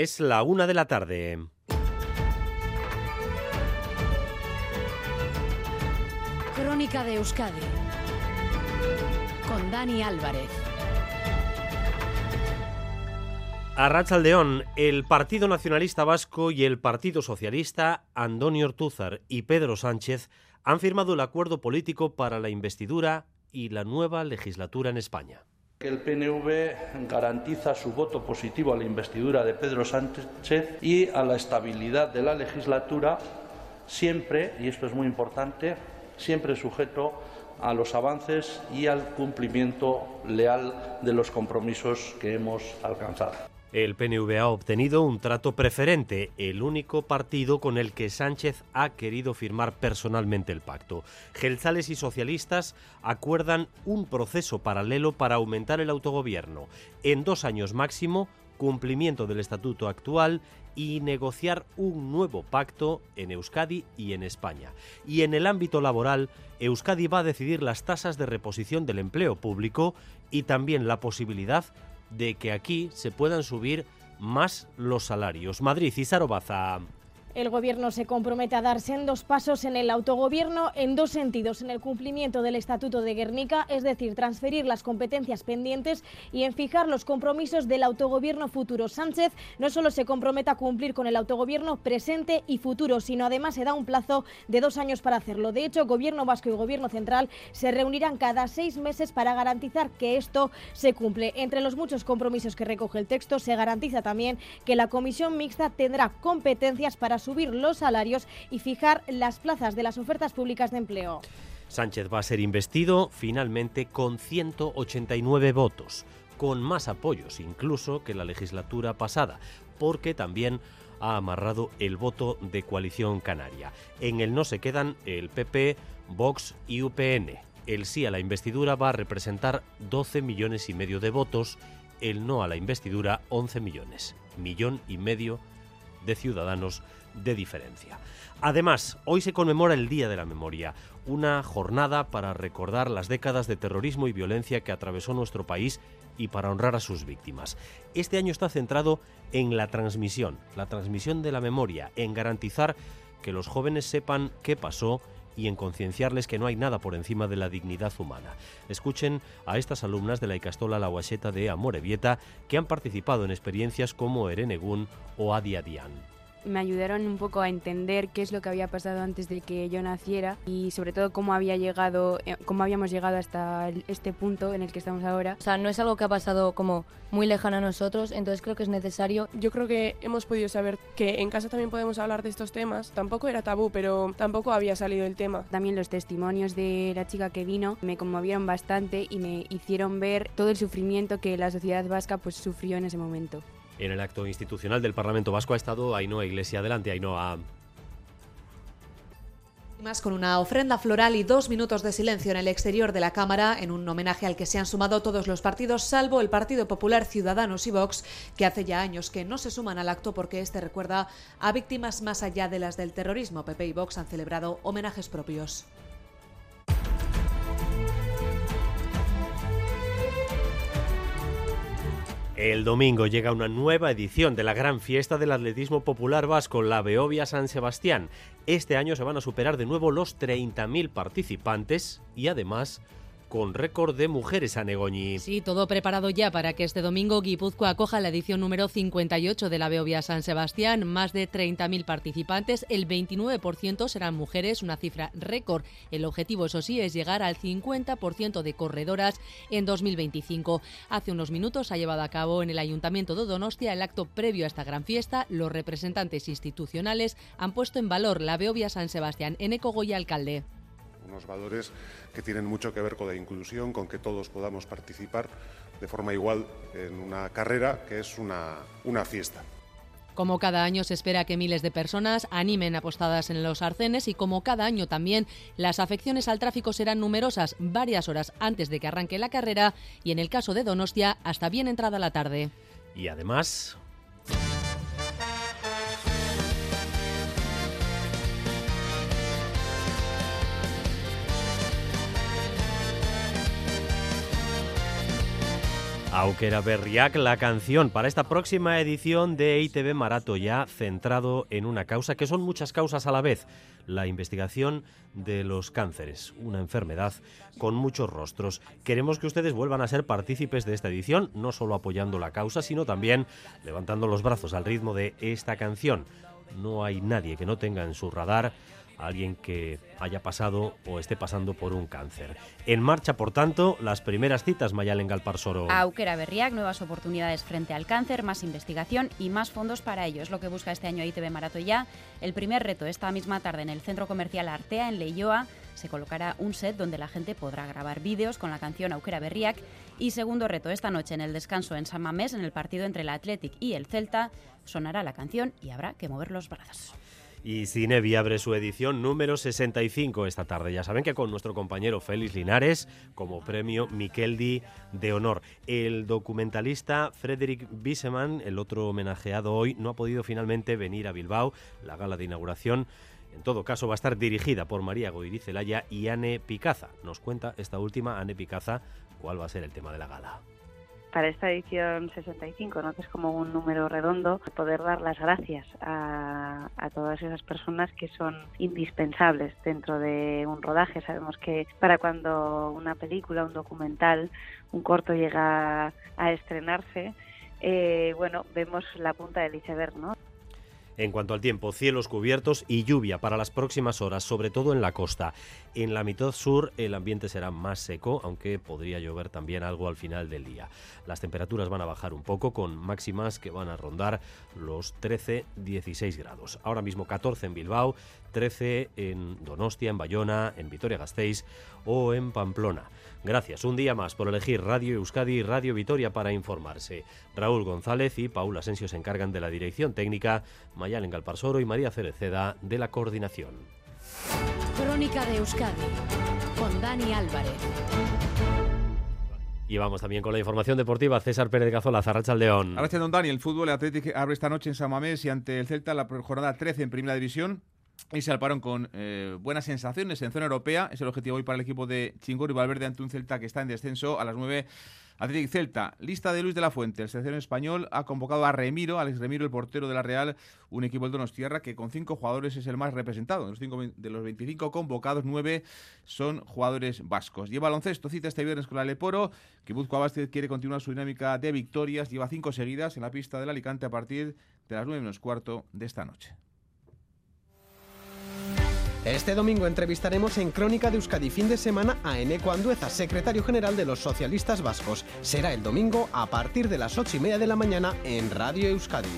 Es la una de la tarde. Crónica de Euskadi con Dani Álvarez. A León, el Partido Nacionalista Vasco y el Partido Socialista, Antonio Ortúzar y Pedro Sánchez, han firmado el acuerdo político para la investidura y la nueva legislatura en España. El PNV garantiza su voto positivo a la investidura de Pedro Sánchez y a la estabilidad de la legislatura, siempre, y esto es muy importante, siempre sujeto a los avances y al cumplimiento leal de los compromisos que hemos alcanzado. El PNV ha obtenido un trato preferente, el único partido con el que Sánchez ha querido firmar personalmente el pacto. Gelzales y socialistas acuerdan un proceso paralelo para aumentar el autogobierno. En dos años máximo, cumplimiento del estatuto actual y negociar un nuevo pacto en Euskadi y en España. Y en el ámbito laboral, Euskadi va a decidir las tasas de reposición del empleo público y también la posibilidad de que aquí se puedan subir más los salarios. Madrid y Sarobaza. El Gobierno se compromete a dar sendos pasos en el autogobierno en dos sentidos, en el cumplimiento del Estatuto de Guernica, es decir, transferir las competencias pendientes y en fijar los compromisos del autogobierno futuro. Sánchez no solo se compromete a cumplir con el autogobierno presente y futuro, sino además se da un plazo de dos años para hacerlo. De hecho, Gobierno vasco y Gobierno central se reunirán cada seis meses para garantizar que esto se cumple. Entre los muchos compromisos que recoge el texto, se garantiza también que la Comisión Mixta tendrá competencias para subir los salarios y fijar las plazas de las ofertas públicas de empleo. Sánchez va a ser investido finalmente con 189 votos, con más apoyos incluso que la legislatura pasada, porque también ha amarrado el voto de coalición canaria. En el no se quedan el PP, Vox y UPN. El sí a la investidura va a representar 12 millones y medio de votos, el no a la investidura 11 millones, millón y medio de ciudadanos de diferencia. Además, hoy se conmemora el Día de la Memoria, una jornada para recordar las décadas de terrorismo y violencia que atravesó nuestro país y para honrar a sus víctimas. Este año está centrado en la transmisión, la transmisión de la memoria, en garantizar que los jóvenes sepan qué pasó y en concienciarles que no hay nada por encima de la dignidad humana. Escuchen a estas alumnas de la Icastola La Guacheta de Amorebieta que han participado en experiencias como Erenegún o Adiadian me ayudaron un poco a entender qué es lo que había pasado antes de que yo naciera y sobre todo cómo había llegado, eh, cómo habíamos llegado hasta este punto en el que estamos ahora. O sea, no es algo que ha pasado como muy lejano a nosotros, entonces creo que es necesario. Yo creo que hemos podido saber que en casa también podemos hablar de estos temas. Tampoco era tabú, pero tampoco había salido el tema. También los testimonios de la chica que vino me conmovieron bastante y me hicieron ver todo el sufrimiento que la sociedad vasca pues sufrió en ese momento. En el acto institucional del Parlamento Vasco ha estado Ainhoa Iglesia. Adelante, Ainhoa. Más con una ofrenda floral y dos minutos de silencio en el exterior de la Cámara, en un homenaje al que se han sumado todos los partidos, salvo el Partido Popular, Ciudadanos y Vox, que hace ya años que no se suman al acto porque este recuerda a víctimas más allá de las del terrorismo. PP y Vox han celebrado homenajes propios. El domingo llega una nueva edición de la gran fiesta del atletismo popular vasco, la Beovia San Sebastián. Este año se van a superar de nuevo los 30.000 participantes y además con récord de mujeres a Negoñi. Sí, todo preparado ya para que este domingo Guipúzcoa acoja la edición número 58 de la Beovia San Sebastián. Más de 30.000 participantes, el 29% serán mujeres, una cifra récord. El objetivo, eso sí, es llegar al 50% de corredoras en 2025. Hace unos minutos ha llevado a cabo en el Ayuntamiento de Donostia el acto previo a esta gran fiesta. Los representantes institucionales han puesto en valor la Beovia San Sebastián. en Goya, alcalde unos valores que tienen mucho que ver con la inclusión, con que todos podamos participar de forma igual en una carrera que es una, una fiesta. Como cada año se espera que miles de personas animen apostadas en los arcenes y como cada año también las afecciones al tráfico serán numerosas varias horas antes de que arranque la carrera y en el caso de Donostia hasta bien entrada la tarde. Y además, Aukera Berriak, la canción para esta próxima edición de ITV Marato, ya centrado en una causa, que son muchas causas a la vez, la investigación de los cánceres, una enfermedad con muchos rostros. Queremos que ustedes vuelvan a ser partícipes de esta edición, no solo apoyando la causa, sino también levantando los brazos al ritmo de esta canción. No hay nadie que no tenga en su radar alguien que haya pasado o esté pasando por un cáncer. En marcha, por tanto, las primeras citas Mayalen Galparsoro. Auquera Berriac, nuevas oportunidades frente al cáncer, más investigación y más fondos para ello. Es lo que busca este año ITV Maratoya. El primer reto esta misma tarde en el Centro Comercial Artea, en Leioa, se colocará un set donde la gente podrá grabar vídeos con la canción Auquera Berriac. Y segundo reto, esta noche en el descanso en San Mamés, en el partido entre el Athletic y el Celta, sonará la canción y habrá que mover los brazos. Y Cinevi abre su edición número 65 esta tarde. Ya saben que con nuestro compañero Félix Linares como premio Miqueldi de honor. El documentalista Frederick Bisseman, el otro homenajeado hoy, no ha podido finalmente venir a Bilbao, la gala de inauguración. En todo caso, va a estar dirigida por María Goirizelaya y Anne Picaza. Nos cuenta esta última, Anne Picaza, cuál va a ser el tema de la gala para esta edición 65, ¿no? que es como un número redondo, poder dar las gracias a, todas esas personas que son indispensables dentro de un rodaje. Sabemos que para cuando una película, un documental, un corto llega a estrenarse, eh, bueno, vemos la punta del iceberg, ¿no? En cuanto al tiempo, cielos cubiertos y lluvia para las próximas horas, sobre todo en la costa. En la mitad sur el ambiente será más seco, aunque podría llover también algo al final del día. Las temperaturas van a bajar un poco con máximas que van a rondar los 13-16 grados. Ahora mismo 14 en Bilbao, 13 en Donostia, en Bayona, en Vitoria-Gasteiz o en Pamplona. Gracias un día más por elegir Radio Euskadi y Radio Vitoria para informarse. Raúl González y Paula Asensio se encargan de la dirección técnica, Mayalen Galparsoro y María Cereceda de la coordinación. Crónica de Euskadi con Dani Álvarez. Y vamos también con la información deportiva. César Pérez Cazola, León. Gracias, don Dani. El fútbol Atlético abre esta noche en San Mamés y ante el Celta la jornada 13 en Primera División y se alparon con eh, buenas sensaciones en zona europea. Es el objetivo hoy para el equipo de Chingor y Valverde ante un Celta que está en descenso a las 9. Athletic Celta, lista de Luis de la Fuente. El selección español ha convocado a Remiro, Alex Remiro, el portero de la Real, un equipo del Donostierra que con cinco jugadores es el más representado. De los, cinco, de los 25 convocados, nueve son jugadores vascos. Lleva baloncesto, cita este viernes con la Leporo. Kibuzko Vázquez quiere continuar su dinámica de victorias. Lleva cinco seguidas en la pista del Alicante a partir de las 9 menos cuarto de esta noche. Este domingo entrevistaremos en Crónica de Euskadi fin de semana a Eneco Andueza, secretario general de los socialistas vascos. Será el domingo a partir de las ocho y media de la mañana en Radio Euskadi.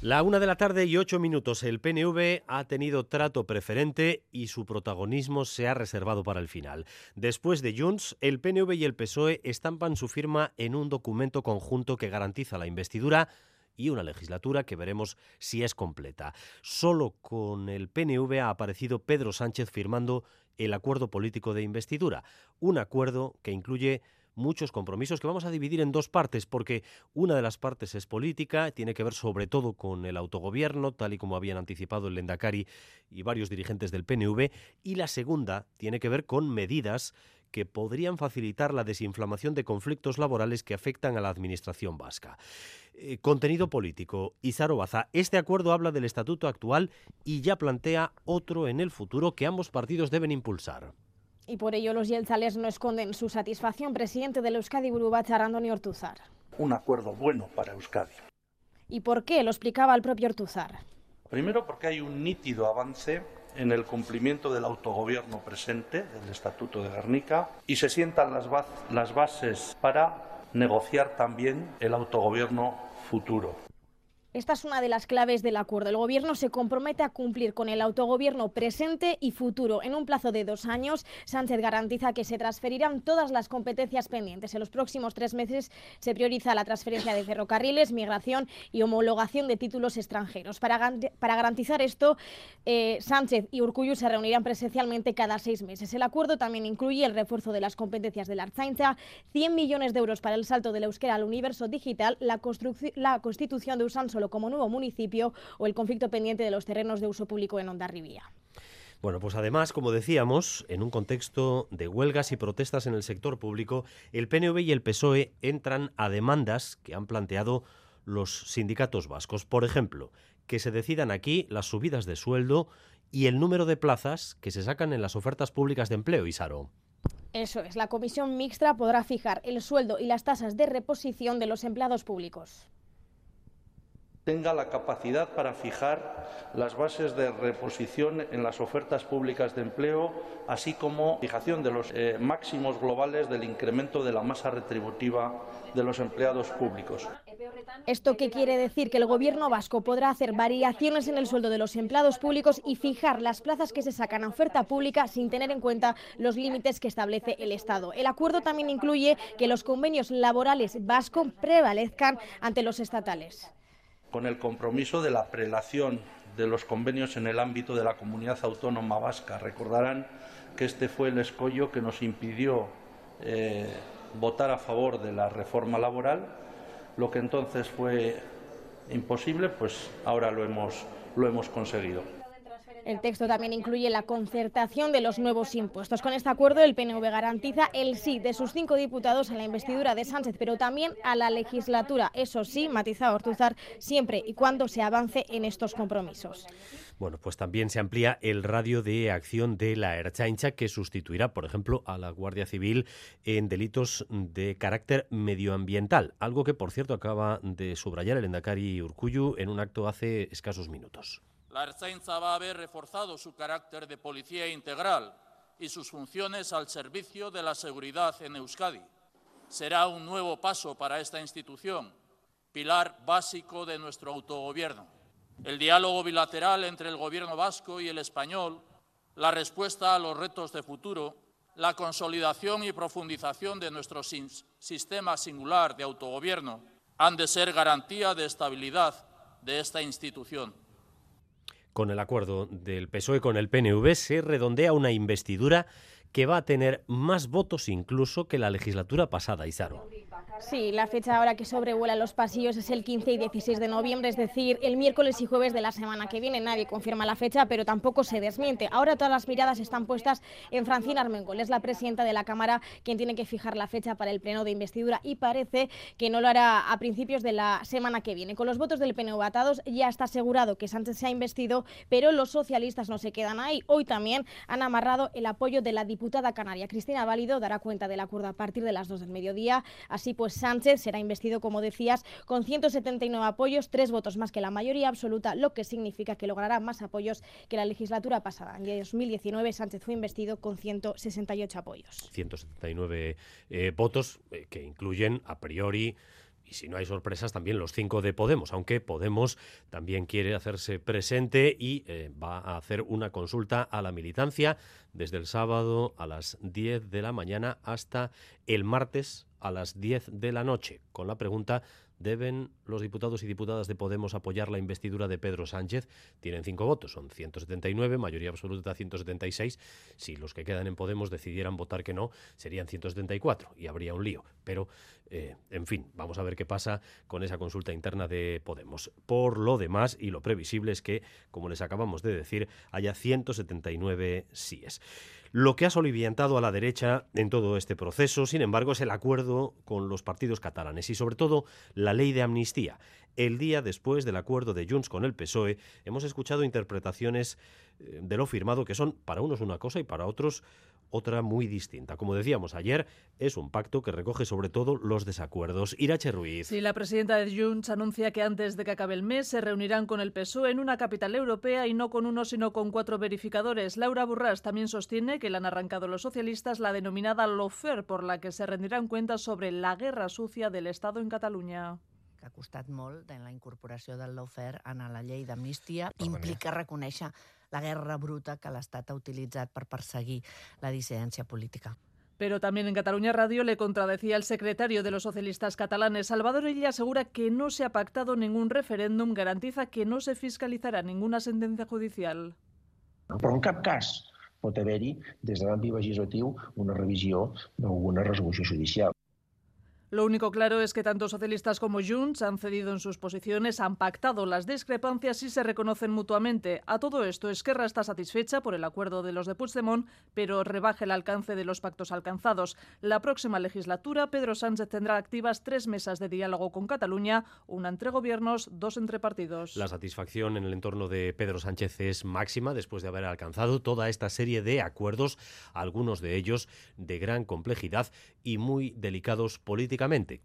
La una de la tarde y ocho minutos. El PNV ha tenido trato preferente y su protagonismo se ha reservado para el final. Después de Junts, el PNV y el PSOE estampan su firma en un documento conjunto que garantiza la investidura y una legislatura que veremos si es completa. Solo con el PNV ha aparecido Pedro Sánchez firmando el acuerdo político de investidura, un acuerdo que incluye muchos compromisos que vamos a dividir en dos partes, porque una de las partes es política, tiene que ver sobre todo con el autogobierno, tal y como habían anticipado el Lendakari y varios dirigentes del PNV, y la segunda tiene que ver con medidas que podrían facilitar la desinflamación de conflictos laborales que afectan a la administración vasca. Eh, contenido político. Izaro Baza, este acuerdo habla del estatuto actual y ya plantea otro en el futuro que ambos partidos deben impulsar. Y por ello los yelzales no esconden su satisfacción. Presidente del Euskadi Burubachar, Andoni Ortuzar. Un acuerdo bueno para Euskadi. ¿Y por qué? Lo explicaba el propio Ortuzar. Primero porque hay un nítido avance en el cumplimiento del autogobierno presente, del Estatuto de Guernica, y se sientan las, las bases para negociar también el autogobierno futuro. Esta es una de las claves del acuerdo. El Gobierno se compromete a cumplir con el autogobierno presente y futuro. En un plazo de dos años, Sánchez garantiza que se transferirán todas las competencias pendientes. En los próximos tres meses se prioriza la transferencia de ferrocarriles, migración y homologación de títulos extranjeros. Para, garantizar esto, eh, Sánchez y Urcullu se reunirán presencialmente cada seis meses. El acuerdo también incluye el refuerzo de las competencias de la Arzainza, 100 millones de euros para el salto de la euskera al universo digital, la, la constitución de Como nuevo municipio o el conflicto pendiente de los terrenos de uso público en Ondarribía. Bueno, pues además, como decíamos, en un contexto de huelgas y protestas en el sector público, el PNV y el PSOE entran a demandas que han planteado los sindicatos vascos. Por ejemplo, que se decidan aquí las subidas de sueldo y el número de plazas que se sacan en las ofertas públicas de empleo, Isaro. Eso es, la comisión mixta podrá fijar el sueldo y las tasas de reposición de los empleados públicos tenga la capacidad para fijar las bases de reposición en las ofertas públicas de empleo, así como fijación de los eh, máximos globales del incremento de la masa retributiva de los empleados públicos. ¿Esto qué quiere decir? Que el Gobierno vasco podrá hacer variaciones en el sueldo de los empleados públicos y fijar las plazas que se sacan a oferta pública sin tener en cuenta los límites que establece el Estado. El acuerdo también incluye que los convenios laborales vascos prevalezcan ante los estatales con el compromiso de la prelación de los convenios en el ámbito de la comunidad autónoma vasca. Recordarán que este fue el escollo que nos impidió eh, votar a favor de la reforma laboral. Lo que entonces fue imposible, pues ahora lo hemos, lo hemos conseguido. El texto también incluye la concertación de los nuevos impuestos. Con este acuerdo, el PNV garantiza el sí de sus cinco diputados a la investidura de Sánchez, pero también a la legislatura. Eso sí, matiza Ortuzar, siempre y cuando se avance en estos compromisos. Bueno, pues también se amplía el radio de acción de la Erchaincha, que sustituirá, por ejemplo, a la Guardia Civil en delitos de carácter medioambiental, algo que, por cierto, acaba de subrayar el Endacari Urcuyu en un acto hace escasos minutos. La Ertzaintza va a haber reforzado su carácter de policía integral y sus funciones al servicio de la seguridad en Euskadi. Será un nuevo paso para esta institución, pilar básico de nuestro autogobierno. El diálogo bilateral entre el Gobierno vasco y el español, la respuesta a los retos de futuro, la consolidación y profundización de nuestro sistema singular de autogobierno han de ser garantía de estabilidad de esta institución. Con el acuerdo del PSOE con el PNV se redondea una investidura que va a tener más votos incluso que la legislatura pasada, Izaro. Sí, la fecha ahora que sobrevuela los pasillos es el 15 y 16 de noviembre, es decir, el miércoles y jueves de la semana que viene. Nadie confirma la fecha, pero tampoco se desmiente. Ahora todas las miradas están puestas en Francina Armengol, es la presidenta de la Cámara quien tiene que fijar la fecha para el pleno de investidura y parece que no lo hará a principios de la semana que viene. Con los votos del PNV atados ya está asegurado que Sánchez se ha investido, pero los socialistas no se quedan ahí. Hoy también han amarrado el apoyo de la diputada canaria Cristina Válido, dará cuenta del acuerdo a partir de las 2 del mediodía. Así pues, Sánchez será investido, como decías, con 179 apoyos, tres votos más que la mayoría absoluta, lo que significa que logrará más apoyos que la legislatura pasada. En 2019 Sánchez fue investido con 168 apoyos. 179 eh, votos eh, que incluyen a priori y si no hay sorpresas, también los cinco de Podemos, aunque Podemos también quiere hacerse presente y eh, va a hacer una consulta a la militancia desde el sábado a las 10 de la mañana hasta el martes a las 10 de la noche, con la pregunta ¿Deben los diputados y diputadas de Podemos apoyar la investidura de Pedro Sánchez? Tienen cinco votos, son 179, mayoría absoluta 176. Si los que quedan en Podemos decidieran votar que no, serían 174 y habría un lío. Pero, eh, en fin, vamos a ver qué pasa con esa consulta interna de Podemos. Por lo demás, y lo previsible es que, como les acabamos de decir, haya 179 síes. Lo que ha soliviantado a la derecha en todo este proceso, sin embargo, es el acuerdo con los partidos catalanes y sobre todo la ley de amnistía. El día después del acuerdo de Junts con el PSOE, hemos escuchado interpretaciones eh, de lo firmado que son para unos una cosa y para otros otra muy distinta. Como decíamos ayer, es un pacto que recoge sobre todo los desacuerdos. Irache Ruiz. Sí, la presidenta de Junts anuncia que antes de que acabe el mes se reunirán con el PSOE en una capital europea y no con uno sino con cuatro verificadores. Laura Burras también sostiene que le han arrancado los socialistas la denominada lofer por la que se rendirán cuentas sobre la guerra sucia del Estado en Cataluña que ha costat molt en la incorporació del lawfare en la llei d'amnistia, implica reconèixer la guerra bruta que l'Estat ha utilitzat per perseguir la dissidència política. Pero también en Cataluña Radio le contradecía el secretario de los socialistas catalanes. Salvador Illa asegura que no se ha pactado ningún referéndum, garantiza que no se fiscalitzarà ninguna sentència judicial. Però en cap cas pot haver-hi, des de l'àmbit legislatiu, una revisió d'alguna resolució judicial. Lo único claro es que tanto socialistas como Junts han cedido en sus posiciones, han pactado las discrepancias y se reconocen mutuamente. A todo esto, Esquerra está satisfecha por el acuerdo de los de Puigdemont, pero rebaja el alcance de los pactos alcanzados. La próxima legislatura, Pedro Sánchez tendrá activas tres mesas de diálogo con Cataluña, una entre gobiernos, dos entre partidos. La satisfacción en el entorno de Pedro Sánchez es máxima después de haber alcanzado toda esta serie de acuerdos, algunos de ellos de gran complejidad y muy delicados políticamente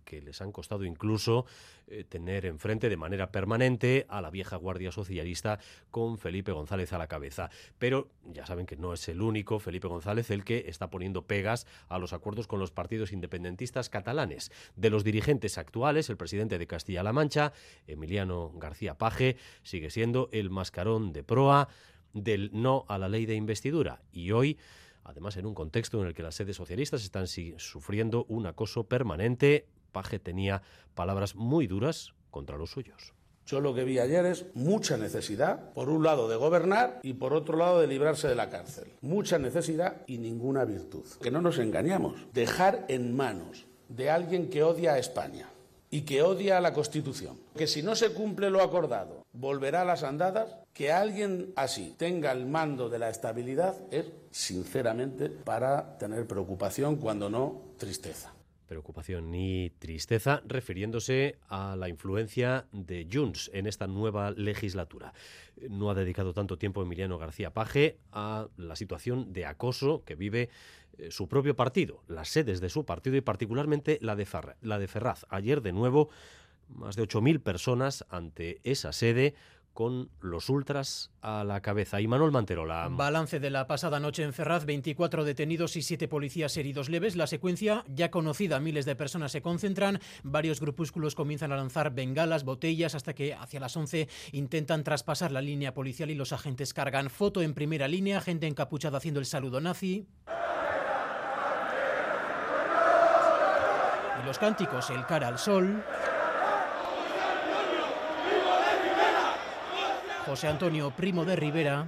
que les han costado incluso eh, tener enfrente de manera permanente a la vieja Guardia Socialista con Felipe González a la cabeza. Pero ya saben que no es el único Felipe González el que está poniendo pegas a los acuerdos con los partidos independentistas catalanes. De los dirigentes actuales, el presidente de Castilla-La Mancha, Emiliano García Paje, sigue siendo el mascarón de proa del no a la ley de investidura. Y hoy además en un contexto en el que las sedes socialistas están sufriendo un acoso permanente. Paje tenía palabras muy duras contra los suyos. Yo lo que vi ayer es mucha necesidad, por un lado, de gobernar y por otro lado, de librarse de la cárcel. Mucha necesidad y ninguna virtud. Que no nos engañamos. Dejar en manos de alguien que odia a España y que odia a la Constitución, que si no se cumple lo acordado, volverá a las andadas, que alguien así tenga el mando de la estabilidad es, sinceramente, para tener preocupación, cuando no tristeza. Preocupación ni tristeza, refiriéndose a la influencia de Junts en esta nueva legislatura. No ha dedicado tanto tiempo Emiliano García Paje a la situación de acoso que vive eh, su propio partido, las sedes de su partido y particularmente la de, la de Ferraz. Ayer, de nuevo, más de 8.000 personas ante esa sede con los ultras a la cabeza. Y Manuel Manterola. Balance de la pasada noche en Ferraz, 24 detenidos y 7 policías heridos leves. La secuencia ya conocida, miles de personas se concentran, varios grupúsculos comienzan a lanzar bengalas, botellas, hasta que hacia las 11 intentan traspasar la línea policial y los agentes cargan. Foto en primera línea, gente encapuchada haciendo el saludo nazi. Y los cánticos, el cara al sol. José Antonio Primo de Rivera.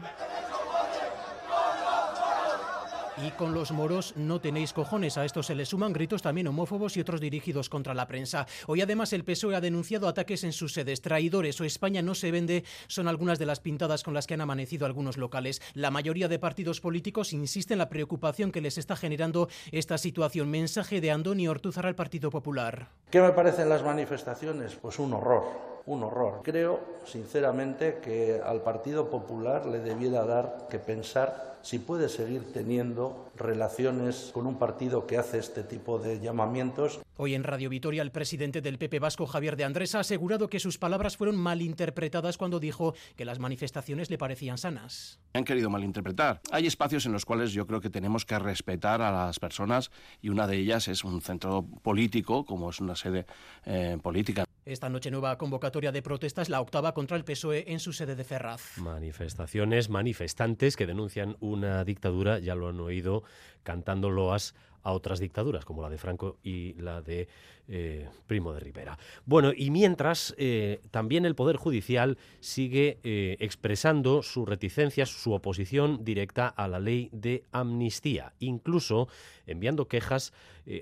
Y con los moros no tenéis cojones. A esto se le suman gritos también homófobos y otros dirigidos contra la prensa. Hoy además el PSOE ha denunciado ataques en sus sedes. Traidores o España no se vende son algunas de las pintadas con las que han amanecido algunos locales. La mayoría de partidos políticos insisten en la preocupación que les está generando esta situación. Mensaje de Andoni Ortuzar al Partido Popular. ¿Qué me parecen las manifestaciones? Pues un horror un horror. Creo, sinceramente, que al Partido Popular le debiera dar que pensar si puede seguir teniendo relaciones con un partido que hace este tipo de llamamientos. Hoy en Radio Vitoria el presidente del PP Vasco Javier de Andrés ha asegurado que sus palabras fueron malinterpretadas cuando dijo que las manifestaciones le parecían sanas. Han querido malinterpretar. Hay espacios en los cuales yo creo que tenemos que respetar a las personas y una de ellas es un centro político como es una sede eh, política. Esta noche nueva convocatoria de protestas, la octava contra el PSOE en su sede de Ferraz. Manifestaciones, manifestantes que denuncian una dictadura, ya lo han oído, cantando loas a otras dictaduras, como la de Franco y la de eh, Primo de Rivera. Bueno, y mientras, eh, también el Poder Judicial sigue eh, expresando sus reticencias, su oposición directa a la ley de amnistía, incluso enviando quejas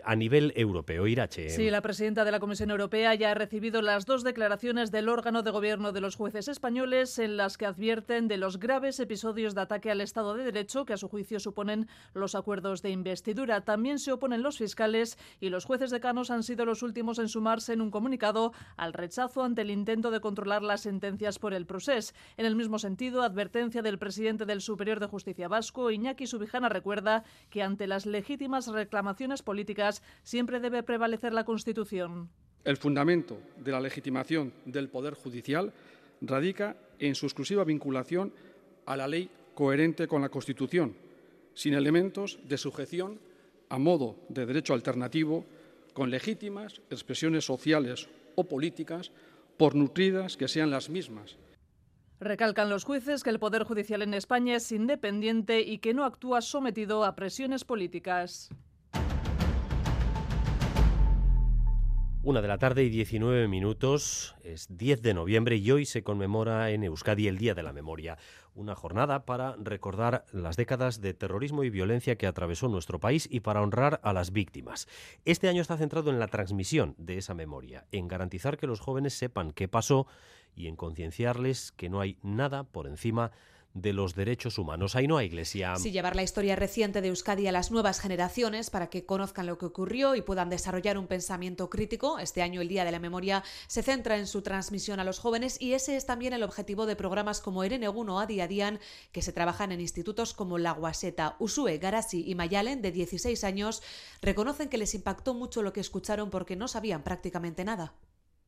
a nivel europeo. Irache. Sí, la presidenta de la Comisión Europea ya ha recibido las dos declaraciones del órgano de gobierno de los jueces españoles en las que advierten de los graves episodios de ataque al Estado de Derecho que a su juicio suponen los acuerdos de investidura. También se oponen los fiscales y los jueces decanos han sido los los últimos en sumarse en un comunicado al rechazo ante el intento de controlar las sentencias por el procés. En el mismo sentido, advertencia del presidente del Superior de Justicia Vasco, Iñaki Subijana, recuerda que ante las legítimas reclamaciones políticas siempre debe prevalecer la Constitución. El fundamento de la legitimación del Poder Judicial radica en su exclusiva vinculación a la ley coherente con la Constitución, sin elementos de sujeción a modo de derecho alternativo con legítimas expresiones sociales o políticas, por nutridas que sean las mismas. Recalcan los jueces que el Poder Judicial en España es independiente y que no actúa sometido a presiones políticas. Una de la tarde y 19 minutos, es 10 de noviembre y hoy se conmemora en Euskadi el Día de la Memoria, una jornada para recordar las décadas de terrorismo y violencia que atravesó nuestro país y para honrar a las víctimas. Este año está centrado en la transmisión de esa memoria, en garantizar que los jóvenes sepan qué pasó y en concienciarles que no hay nada por encima de de los derechos humanos. Ahí no hay iglesia. Sí, llevar la historia reciente de Euskadi a las nuevas generaciones para que conozcan lo que ocurrió y puedan desarrollar un pensamiento crítico. Este año el Día de la Memoria se centra en su transmisión a los jóvenes y ese es también el objetivo de programas como Erenegun o Adi Adian, que se trabajan en institutos como La Guaseta. Usue, Garasi y Mayalen, de 16 años, reconocen que les impactó mucho lo que escucharon porque no sabían prácticamente nada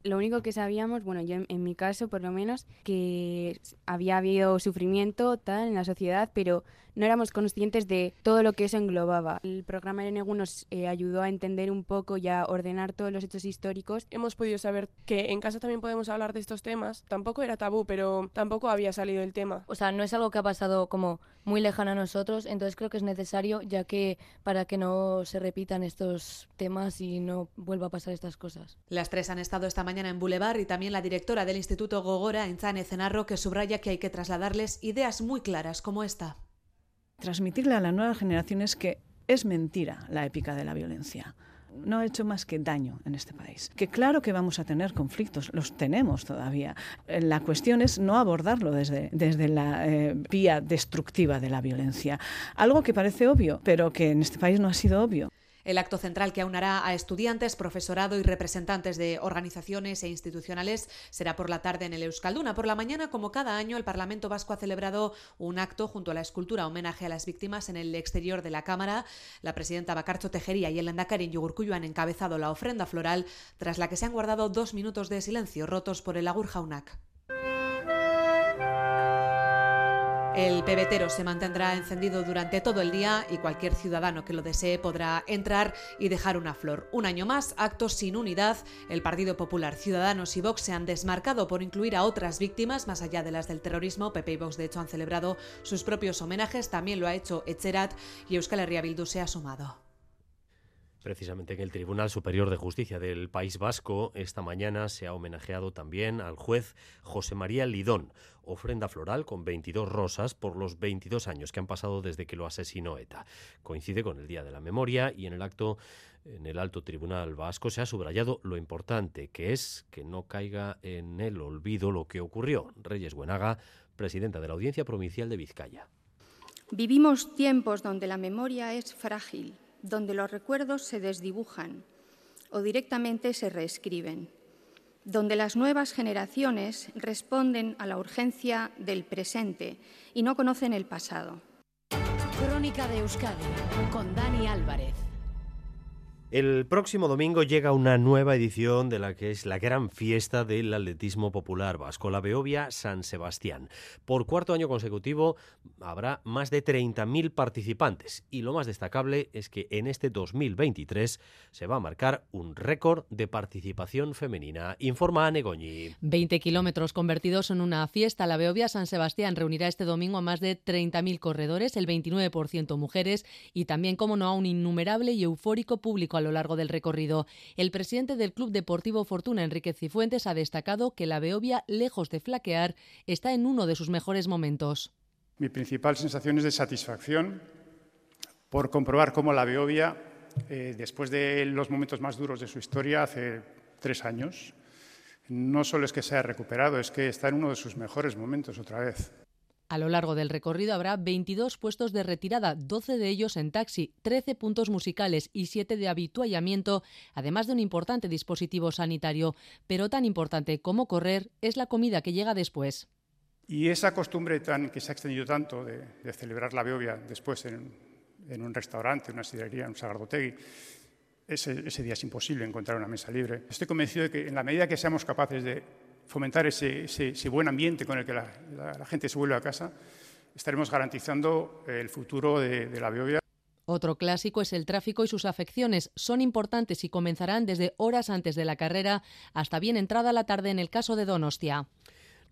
lo único que sabíamos, bueno, yo en, mi caso por lo menos, que había habido sufrimiento tal en la sociedad, pero no éramos conscientes de todo lo que eso englobaba. El programa de NEGU nos eh, ayudó a entender un poco y a ordenar todos los hechos históricos. Hemos podido saber que en casa también podemos hablar de estos temas. Tampoco era tabú, pero tampoco había salido el tema. O sea, no es algo que ha pasado como muy lejano a nosotros, entonces creo que es necesario, ya que para que no se repitan estos temas y no vuelva a pasar estas cosas. Las tres han estado esta mañana en Boulevard y también la directora del Instituto Gogora, Enzane Cenarro, que subraya que hay que trasladarles ideas muy claras como esta transmitirle a las nuevas generaciones que es mentira la épica de la violencia. No ha hecho más que daño en este país. Que claro que vamos a tener conflictos, los tenemos todavía. Eh, la cuestión es no abordarlo desde, desde la eh, vía destructiva de la violencia. Algo que parece obvio, pero que en este país no ha sido obvio. El acto central que aunará a estudiantes, profesorado y representantes de organizaciones e institucionales será por la tarde en el Euskalduna. Por la mañana, como cada año, el Parlamento Vasco ha celebrado un acto junto a la escultura homenaje a las víctimas en el exterior de la Cámara. La presidenta Bacarcho Tejería y el Landakarin Yugurcuyo han encabezado la ofrenda floral, tras la que se han guardado dos minutos de silencio rotos por el Agur Jaunak. El pebetero se mantendrá encendido durante todo el día y cualquier ciudadano que lo desee podrá entrar y dejar una flor. Un año más, actos sin unidad. El Partido Popular, Ciudadanos y Vox se han desmarcado por incluir a otras víctimas más allá de las del terrorismo. PP y Vox, de hecho, han celebrado sus propios homenajes. También lo ha hecho Etzerat y Euskal Herria Bildu se ha sumado. Precisamente en el Tribunal Superior de Justicia del País Vasco, esta mañana se ha homenajeado también al juez José María Lidón, ofrenda floral con 22 rosas por los 22 años que han pasado desde que lo asesinó ETA. Coincide con el Día de la Memoria y en el acto en el Alto Tribunal Vasco se ha subrayado lo importante que es que no caiga en el olvido lo que ocurrió. Reyes Buenaga, presidenta de la Audiencia Provincial de Vizcaya. Vivimos tiempos donde la memoria es frágil donde los recuerdos se desdibujan o directamente se reescriben, donde las nuevas generaciones responden a la urgencia del presente y no conocen el pasado. Crónica de Euskadi con Dani Álvarez. El próximo domingo llega una nueva edición de la que es la gran fiesta del atletismo popular vasco, la Beovia San Sebastián. Por cuarto año consecutivo habrá más de 30.000 participantes y lo más destacable es que en este 2023 se va a marcar un récord de participación femenina. Informa Negoñi. 20 kilómetros convertidos en una fiesta. La Beovia San Sebastián reunirá este domingo a más de 30.000 corredores, el 29% mujeres y también, como no, a un innumerable y eufórico público lo largo del recorrido. El presidente del Club Deportivo Fortuna, Enrique Cifuentes, ha destacado que la Beovia, lejos de flaquear, está en uno de sus mejores momentos. Mi principal sensación es de satisfacción por comprobar cómo la Beovia, eh, después de los momentos más duros de su historia, hace tres años, no solo es que se haya recuperado, es que está en uno de sus mejores momentos otra vez. A lo largo del recorrido habrá 22 puestos de retirada, 12 de ellos en taxi, 13 puntos musicales y 7 de habituallamiento, además de un importante dispositivo sanitario. Pero tan importante como correr es la comida que llega después. Y esa costumbre tan, que se ha extendido tanto de, celebrar la Beovia después en, un restaurante, una sidrería, un Sagardotegui, ese, ese día es imposible encontrar una mesa libre. Estoy convencido de que en la medida que seamos capaces de fomentar ese, buen ambiente con el que la, gente se vuelve a casa, estaremos garantizando el futuro de, la Beovia. Otro clásico es el tráfico y sus afecciones. Son importantes y comenzarán desde horas antes de la carrera hasta bien entrada la tarde en el caso de Donostia.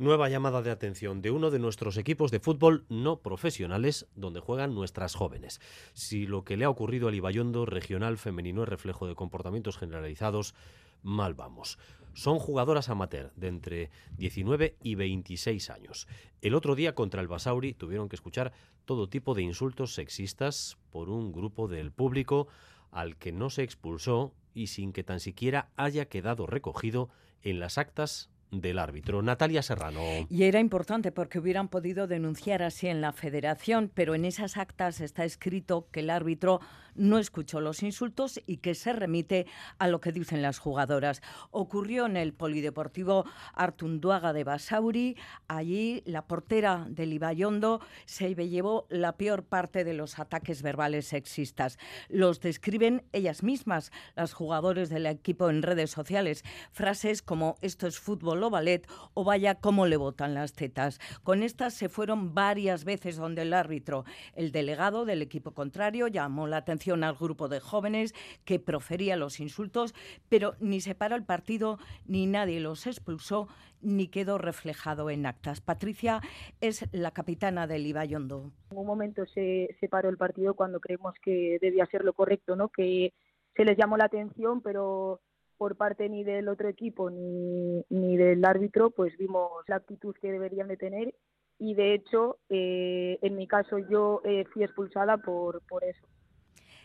Nueva llamada de atención de uno de nuestros equipos de fútbol no profesionales donde juegan nuestras jóvenes. Si lo que le ha ocurrido al Ibayondo regional femenino es reflejo de comportamientos generalizados, mal vamos. Son jugadoras amateur de entre 19 y 26 años. El otro día contra el Basauri tuvieron que escuchar todo tipo de insultos sexistas por un grupo del público al que no se expulsó y sin que tan siquiera haya quedado recogido en las actas del árbitro. Natalia Serrano. Y era importante porque hubieran podido denunciar así en la federación, pero en esas actas está escrito que el árbitro no escuchó los insultos y que se remite a lo que dicen las jugadoras. Ocurrió en el Polideportivo Artunduaga de Basauri. Allí la portera del Ibayondo se llevó la peor parte de los ataques verbales sexistas. Los describen ellas mismas, las jugadoras del equipo en redes sociales. Frases como esto es fútbol o ballet o vaya cómo le botan las tetas. Con estas se fueron varias veces donde el árbitro, el delegado del equipo contrario, llamó la atención al grupo de jóvenes que profería los insultos, pero ni se paró el partido, ni nadie los expulsó, ni quedó reflejado en actas. Patricia es la capitana del Ibayondo. En un momento se, se paró el partido cuando creemos que debía ser lo correcto, ¿no? que se les llamó la atención, pero por parte ni del otro equipo ni, ni del árbitro, pues vimos la actitud que deberían de tener y de hecho, eh, en mi caso, yo eh, fui expulsada por, por eso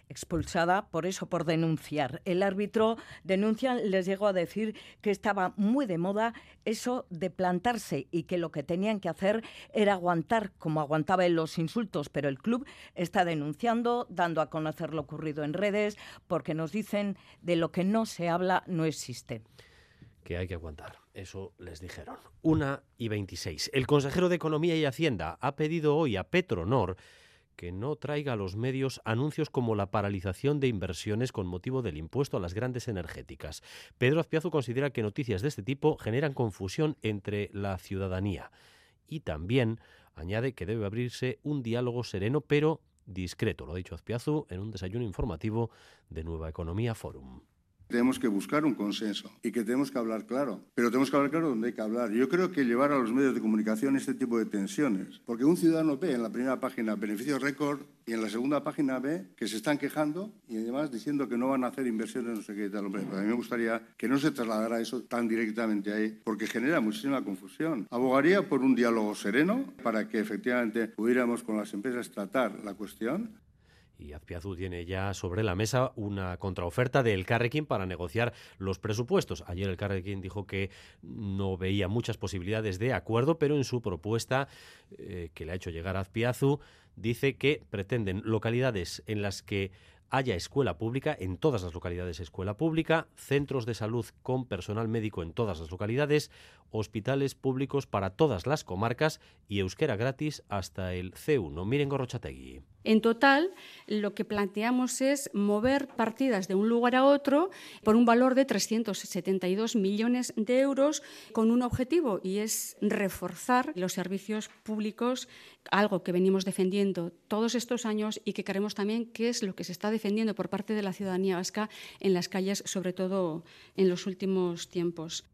expulsada por eso, por denunciar. El árbitro denuncia, les llegó a decir que estaba muy de moda eso de plantarse y que lo que tenían que hacer era aguantar como aguantaba en los insultos, pero el club está denunciando, dando a conocer lo ocurrido en redes, porque nos dicen de lo que no se habla no existe que hay que aguantar. Eso les dijeron. Una y 26. El consejero de Economía y Hacienda ha pedido hoy a Petronor que no traiga a los medios anuncios como la paralización de inversiones con motivo del impuesto a las grandes energéticas. Pedro Azpiazu considera que noticias de este tipo generan confusión entre la ciudadanía y también añade que debe abrirse un diálogo sereno pero discreto, lo ha dicho Azpiazu en un desayuno informativo de Nueva Economía Forum. Tenemos que buscar un consenso y que tenemos que hablar claro, pero tenemos que hablar claro donde hay que hablar. Yo creo que llevar a los medios de comunicación este tipo de tensiones, porque un ciudadano ve en la primera página beneficios récord y en la segunda página ve que se están quejando y además diciendo que no van a hacer inversiones, no sé qué tal. Hombre, a mí me gustaría que no se trasladara eso tan directamente ahí, porque genera muchísima confusión. Abogaría por un diálogo sereno para que efectivamente pudiéramos con las empresas tratar la cuestión y Azpiazu tiene ya sobre la mesa una contraoferta del Carrequín para negociar los presupuestos. Ayer el Carrequín dijo que no veía muchas posibilidades de acuerdo, pero en su propuesta eh, que le ha hecho llegar a Azpiazu dice que pretenden localidades en las que haya escuela pública, en todas las localidades escuela pública, centros de salud con personal médico en todas las localidades, hospitales públicos para todas las comarcas y euskera gratis hasta el C1. Miren Gorrochategui. En total, lo que planteamos es mover partidas de un lugar a otro por un valor de 372 millones de euros con un objetivo y es reforzar los servicios públicos, algo que venimos defendiendo todos estos años y que queremos también que es lo que se está defendiendo por parte de la ciudadanía vasca en las calles, sobre todo en los últimos tiempos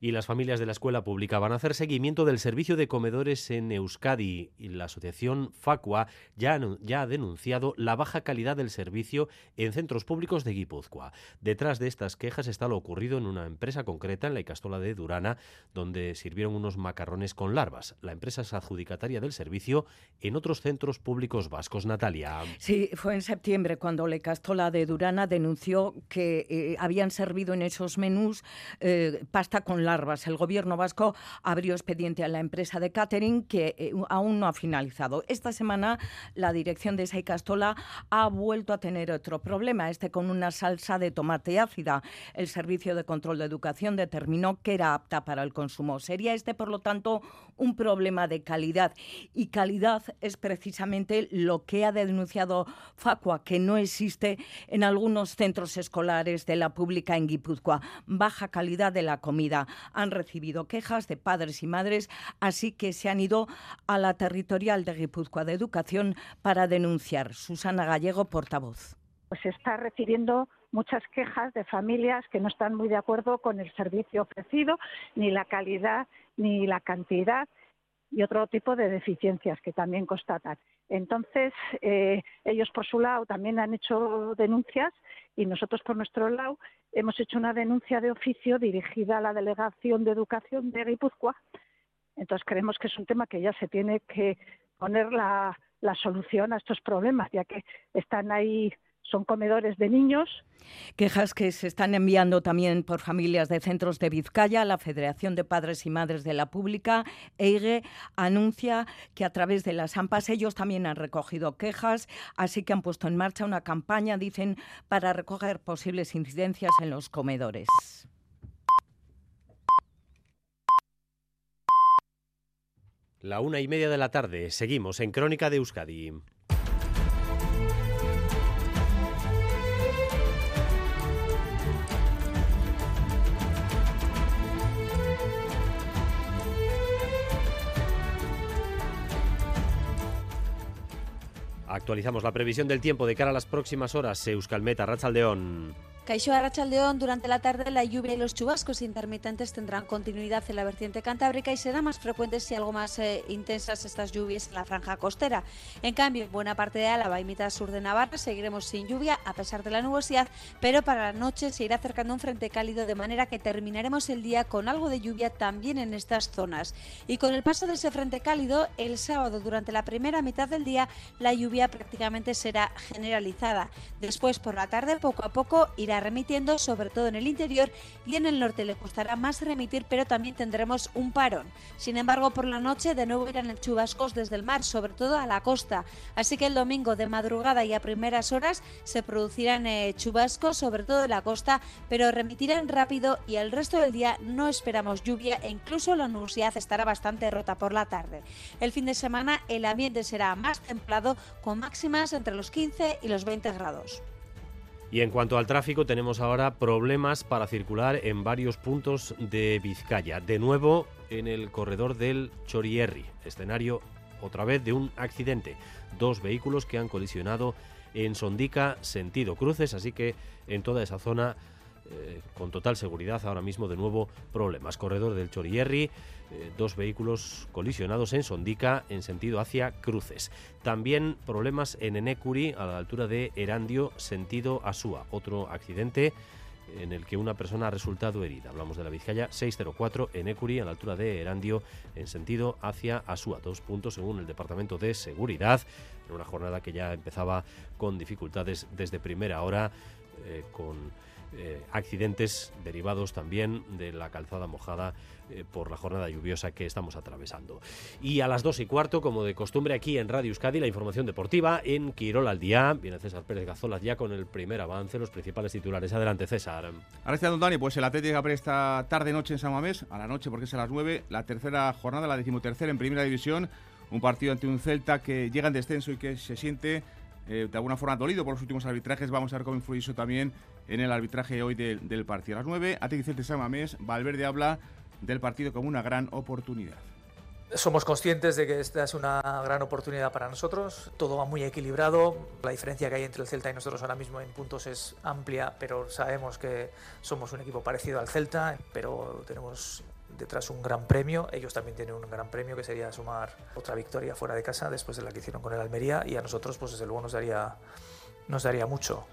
y las familias de la escuela pública van a hacer seguimiento del servicio de comedores en Euskadi y la asociación Facua ya, ya ha denunciado la baja calidad del servicio en centros públicos de Guipúzcoa. Detrás de estas quejas está lo ocurrido en una empresa concreta en la Icastola de Durana, donde sirvieron unos macarrones con larvas. La empresa es adjudicataria del servicio en otros centros públicos vascos. Natalia. Sí, fue en septiembre cuando la Icastola de Durana denunció que eh, habían servido en esos menús eh, pasta con el gobierno vasco abrió expediente a la empresa de catering que eh, aún no ha finalizado. Esta semana la dirección de Saicastola ha vuelto a tener otro problema, este con una salsa de tomate ácida. El Servicio de Control de Educación determinó que era apta para el consumo. Sería este, por lo tanto, un problema de calidad. Y calidad es precisamente lo que ha denunciado Facua, que no existe en algunos centros escolares de la pública en Guipúzcoa. Baja calidad de la comida han recibido quejas de padres y madres, así que se han ido a la territorial de Guipúzcoa de Educación para denunciar. Susana Gallego, portavoz. Pues está recibiendo muchas quejas de familias que no están muy de acuerdo con el servicio ofrecido, ni la calidad, ni la cantidad y otro tipo de deficiencias que también constatan. Entonces, eh, ellos por su lado también han hecho denuncias y nosotros por nuestro lado hemos hecho una denuncia de oficio dirigida a la Delegación de Educación de Guipúzcoa. Entonces, creemos que es un tema que ya se tiene que poner la, la solución a estos problemas, ya que están ahí son comedores de niños. Quejas que se están enviando también por familias de centros de Vizcaya. La Federación de Padres y Madres de la Pública, EIGE, anuncia que a través de las AMPAs ellos también han recogido quejas, así que han puesto en marcha una campaña, dicen, para recoger posibles incidencias en los comedores. La una y media de la tarde. Seguimos en Crónica de Euskadi. Actualizamos la previsión del tiempo de cara a las próximas horas. Euskalmeta, Rachaldeón. Caixo Arrachaldeón, durante la tarde la lluvia y los chubascos intermitentes tendrán continuidad en la vertiente cantábrica y serán más frecuentes y algo más eh, intensas estas lluvias en la franja costera. En cambio, en buena parte de Álava y mitad sur de Navarra seguiremos sin lluvia a pesar de la nubosidad, pero para la noche se irá acercando un frente cálido de manera que terminaremos el día con algo de lluvia también en estas zonas. Y con el paso de ese frente cálido, el sábado durante la primera mitad del día la lluvia prácticamente será generalizada. Después por la tarde poco a poco irá remitiendo, sobre todo en el interior y en el norte le costará más remitir, pero también tendremos un parón. Sin embargo, por la noche de nuevo irán chubascos desde el mar, sobre todo a la costa. Así que el domingo de madrugada y a primeras horas se producirán eh, chubascos, sobre todo en la costa, pero remitirán rápido y el resto del día no esperamos lluvia e incluso la nubosidad estará bastante rota por la tarde. El fin de semana el ambiente será más templado con máximas entre los 15 y los 20 grados. Y en cuanto al tráfico, tenemos ahora problemas para circular en varios puntos de Vizcaya. De nuevo, en el corredor del Chorierri, escenario otra vez de un accidente. Dos vehículos que han colisionado en Sondica, sentido cruces, así que en toda esa zona, eh, con total seguridad, ahora mismo de nuevo problemas. Corredor del Chorierri, eh, dos vehículos colisionados en Sondica en sentido hacia Cruces. También problemas en Enecuri a la altura de Erandio sentido Asúa. Otro accidente en el que una persona ha resultado herida. Hablamos de la Vizcaya 604 en Ecuri, a la altura de Erandio, en sentido hacia Asúa. Dos puntos según el Departamento de Seguridad, en una jornada que ya empezaba con dificultades desde primera hora, eh, con eh, accidentes derivados también de la calzada mojada eh, por la jornada lluviosa que estamos atravesando. Y a las dos y cuarto, como de costumbre aquí en Radio Euskadi, la información deportiva en Quirol al día. Viene César Pérez Gazolas ya con el primer avance, los principales titulares. Adelante, César. Gracias, Dani. Pues el Atlético abre esta tarde-noche en San Mamés, a la noche porque es a las nueve, la tercera jornada, la decimotercera en Primera División. Un partido ante un Celta que llega en descenso y que se siente eh, de alguna forma dolido por los últimos arbitrajes. Vamos a ver cómo influye eso también en el arbitraje hoy del partido. A las 9, Atlético San Mamés, Valverde habla del partido como una gran oportunidad. Somos conscientes de que esta es una gran oportunidad para nosotros. Todo va muy equilibrado. La diferencia que hay entre el Celta y nosotros ahora mismo en puntos es amplia, pero sabemos que somos un equipo parecido al Celta, pero tenemos detrás un gran premio. Ellos también tienen un gran premio que sería sumar otra victoria fuera de casa después de la que hicieron con el Almería y a nosotros pues desde luego nos daría, nos daría mucho.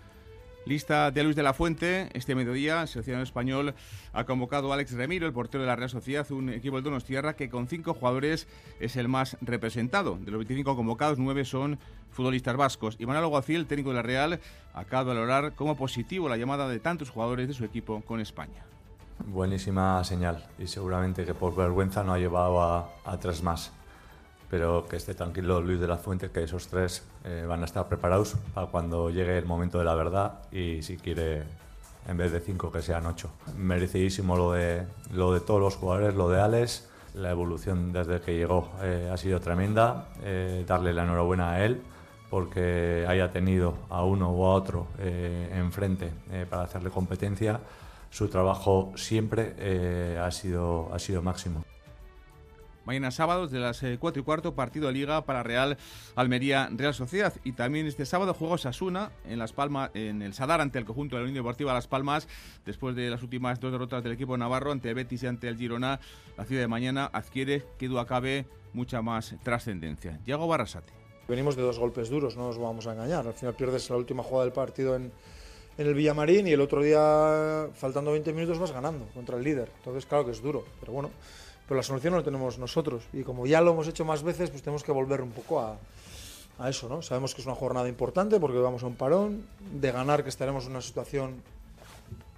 Lista de Luis de la Fuente. Este mediodía, el seleccionado español ha convocado a Alex Remiro, el portero de la Real Sociedad, un equipo del Donostierra que con cinco jugadores es el más representado. De los 25 convocados, nueve son futbolistas vascos. Y Manuel Aguacil, técnico de la Real, acaba de valorar como positivo la llamada de tantos jugadores de su equipo con España. Buenísima señal y seguramente que por vergüenza no ha llevado a, tres más. Pero que esté tranquilo Luis de la Fuente, que esos tres eh, van a estar preparados para cuando llegue el momento de la verdad y si quiere, en vez de cinco, que sean ocho. Merecidísimo lo de, lo de todos los jugadores, lo de Alex. La evolución desde que llegó eh, ha sido tremenda. Eh, darle la enhorabuena a él porque haya tenido a uno o a otro enfrente para hacerle competencia su trabajo siempre eh, ha, sido, ha sido máximo. Mañana sábado, de las 4 y cuarto, partido de Liga para Real Almería Real Sociedad. Y también este sábado juega Osasuna en Las Palmas, en el Sadar ante el conjunto de la Unión Deportiva Las Palmas, después de las últimas dos derrotas del equipo navarro ante Betis y ante el Girona. La ciudad de mañana adquiere, que duda cabe, mucha más trascendencia. Yago Barrasate. Venimos de dos golpes duros, no nos vamos a engañar. Al final pierdes la última jugada del partido en, en el Villamarín y el otro día, faltando 20 minutos, vas ganando contra el líder. Entonces, claro que es duro, pero bueno, pero la solución la tenemos nosotros. Y como ya lo hemos hecho más veces, pues tenemos que volver un poco a, a eso, ¿no? Sabemos que es una jornada importante porque vamos a un parón, de ganar que estaremos en una situación,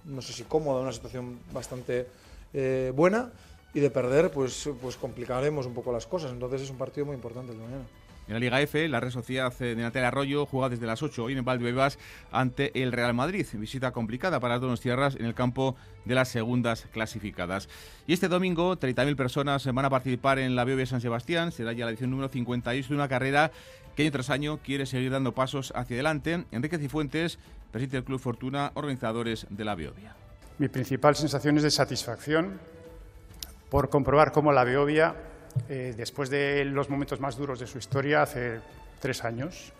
no sé si cómoda, una situación bastante eh, buena, y de perder, pues, pues complicaremos un poco las cosas. Entonces es un partido muy importante el de mañana. En la Liga F, la Red Sociedad de Natalia Arroyo juega desde las 8 hoy en Valdebebas ante el Real Madrid. Visita complicada para las tierras en el campo de las segundas clasificadas. Y este domingo, 30.000 personas van a participar en la BOB San Sebastián. Será ya la edición número 58 de una carrera que año tras año quiere seguir dando pasos hacia adelante. Enrique Cifuentes, presidente del Club Fortuna, organizadores de la Biovia. Mi principal sensación es de satisfacción por comprobar cómo la Biovia eh, después de los momentos más duros de su historia, hace tres años,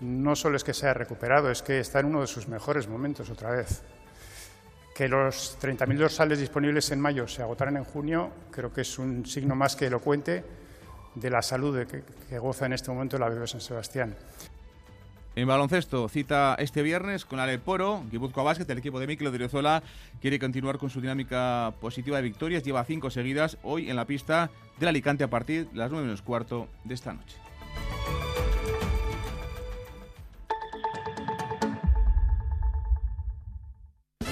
no solo es que se haya recuperado, es que está en uno de sus mejores momentos otra vez. Que los 30.000 dorsales disponibles en mayo se agotaran en junio, creo que es un signo más que elocuente de la salud que, que goza en este momento la BB San Sebastián. En baloncesto, cita este viernes con Aleporo, Guipúzcoa Basket, el equipo de Mikel Odriozola quiere continuar con su dinámica positiva de victorias, lleva cinco seguidas hoy en la pista del Alicante a partir de las nueve menos cuarto de esta noche.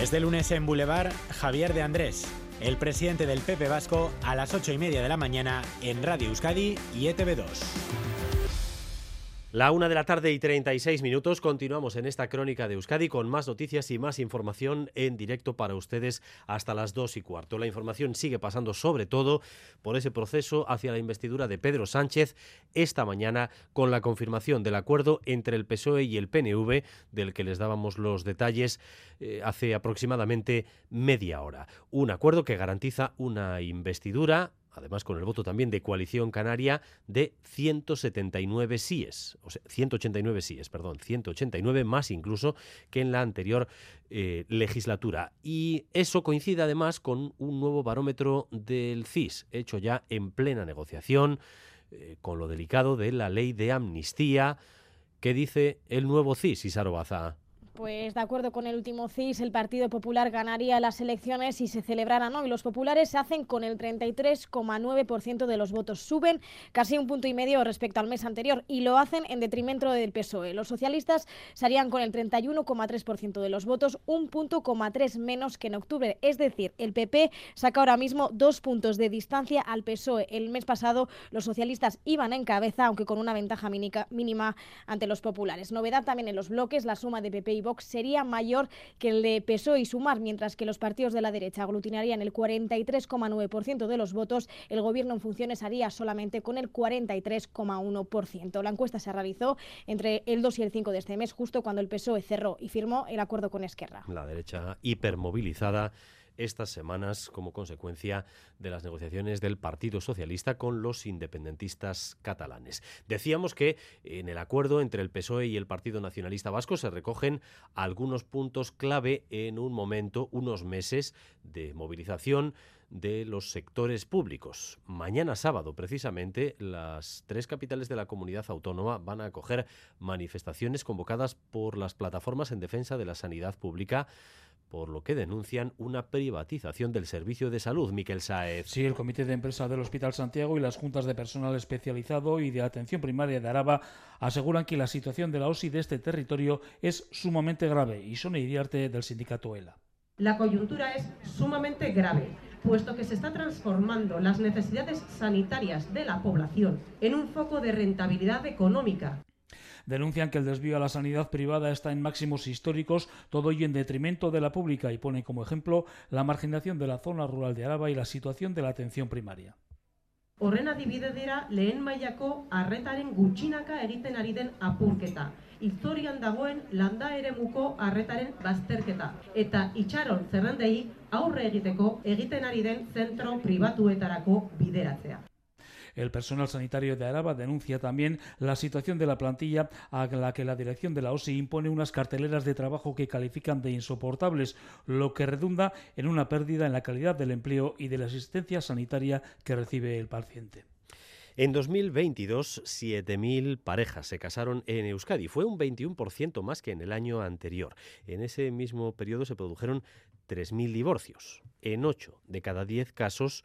Este lunes en Boulevard, Javier de Andrés, el presidente del PP Vasco, a las 8 y media de la mañana en Radio Euskadi y ETV2. La una de la tarde y 36 minutos. Continuamos en esta crónica de Euskadi con más noticias y más información en directo para ustedes hasta las dos y cuarto. La información sigue pasando sobre todo por ese proceso hacia la investidura de Pedro Sánchez esta mañana con la confirmación del acuerdo entre el PSOE y el PNV, del que les dábamos los detalles eh, hace aproximadamente media hora. Un acuerdo que garantiza una investidura además con el voto también de Coalición Canaria, de 179 síes, o sea, 189 síes, perdón, 189 más incluso que en la anterior eh, legislatura. Y eso coincide además con un nuevo barómetro del CIS, hecho ya en plena negociación, eh, con lo delicado de la ley de amnistía. ¿Qué dice el nuevo CIS, Isaro Baza? Pues de acuerdo con el último CIS, el Partido Popular ganaría las elecciones si se celebraran hoy. Los populares se hacen con el 33,9% de los votos. Suben casi un punto y medio respecto al mes anterior y lo hacen en detrimento del PSOE. Los socialistas se harían con el 31,3% de los votos, un punto tres menos que en octubre. Es decir, el PP saca ahora mismo dos puntos de distancia al PSOE. El mes pasado los socialistas iban en cabeza, aunque con una ventaja mínima ante los populares. Novedad también en los bloques, la suma de PP y sería mayor que el de PSOE y Sumar, mientras que los partidos de la derecha aglutinarían el 43,9% de los votos, el gobierno en funciones haría solamente con el 43,1%. La encuesta se realizó entre el 2 y el 5 de este mes, justo cuando el PSOE cerró y firmó el acuerdo con Esquerra. La derecha hipermovilizada estas semanas como consecuencia de las negociaciones del Partido Socialista con los independentistas catalanes. Decíamos que en el acuerdo entre el PSOE y el Partido Nacionalista Vasco se recogen algunos puntos clave en un momento, unos meses de movilización de los sectores públicos. Mañana sábado, precisamente, las tres capitales de la comunidad autónoma van a acoger manifestaciones convocadas por las plataformas en defensa de la sanidad pública por lo que denuncian una privatización del servicio de salud, Miquel Saez. Sí, el Comité de Empresa del Hospital Santiago y las juntas de personal especializado y de atención primaria de Araba aseguran que la situación de la OSI de este territorio es sumamente grave y son Iriarte del sindicato ELA. La coyuntura es sumamente grave. puesto que se está transformando las necesidades sanitarias de la población en un foco de rentabilidad económica denuncian que el desvío a la sanidad privada está en máximos históricos, todo ello en detrimento de la pública y ponen como ejemplo la marginación de la zona rural de Araba y la situación de la atención primaria. Horren adibide dira lehen mailako arretaren gutxinaka egiten ari den apurketa. Historian dagoen landa eremuko arretaren bazterketa. Eta itxaron zerrendei aurre egiteko egiten ari den zentro pribatuetarako bideratzea. El personal sanitario de Araba denuncia también la situación de la plantilla a la que la dirección de la OSI impone unas carteleras de trabajo que califican de insoportables, lo que redunda en una pérdida en la calidad del empleo y de la asistencia sanitaria que recibe el paciente. En 2022, 7.000 parejas se casaron en Euskadi. Fue un 21% más que en el año anterior. En ese mismo periodo se produjeron 3.000 divorcios. En 8 de cada 10 casos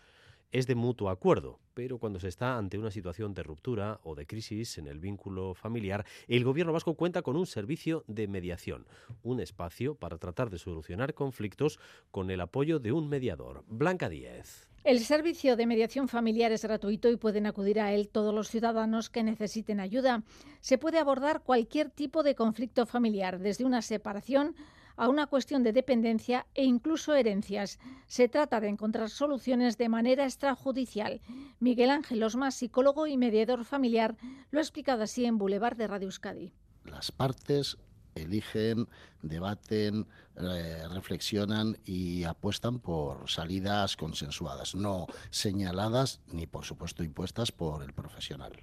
es de mutuo acuerdo, pero cuando se está ante una situación de ruptura o de crisis en el vínculo familiar, el gobierno vasco cuenta con un servicio de mediación, un espacio para tratar de solucionar conflictos con el apoyo de un mediador. Blanca Díez. El servicio de mediación familiar es gratuito y pueden acudir a él todos los ciudadanos que necesiten ayuda. Se puede abordar cualquier tipo de conflicto familiar, desde una separación a una cuestión de dependencia e incluso herencias. Se trata de encontrar soluciones de manera extrajudicial. Miguel Ángel Osma, psicólogo y mediador familiar, lo ha explicado así en Boulevard de Radio Euskadi. Las partes eligen, debaten, eh, reflexionan y apuestan por salidas consensuadas, no señaladas ni por supuesto impuestas por el profesional.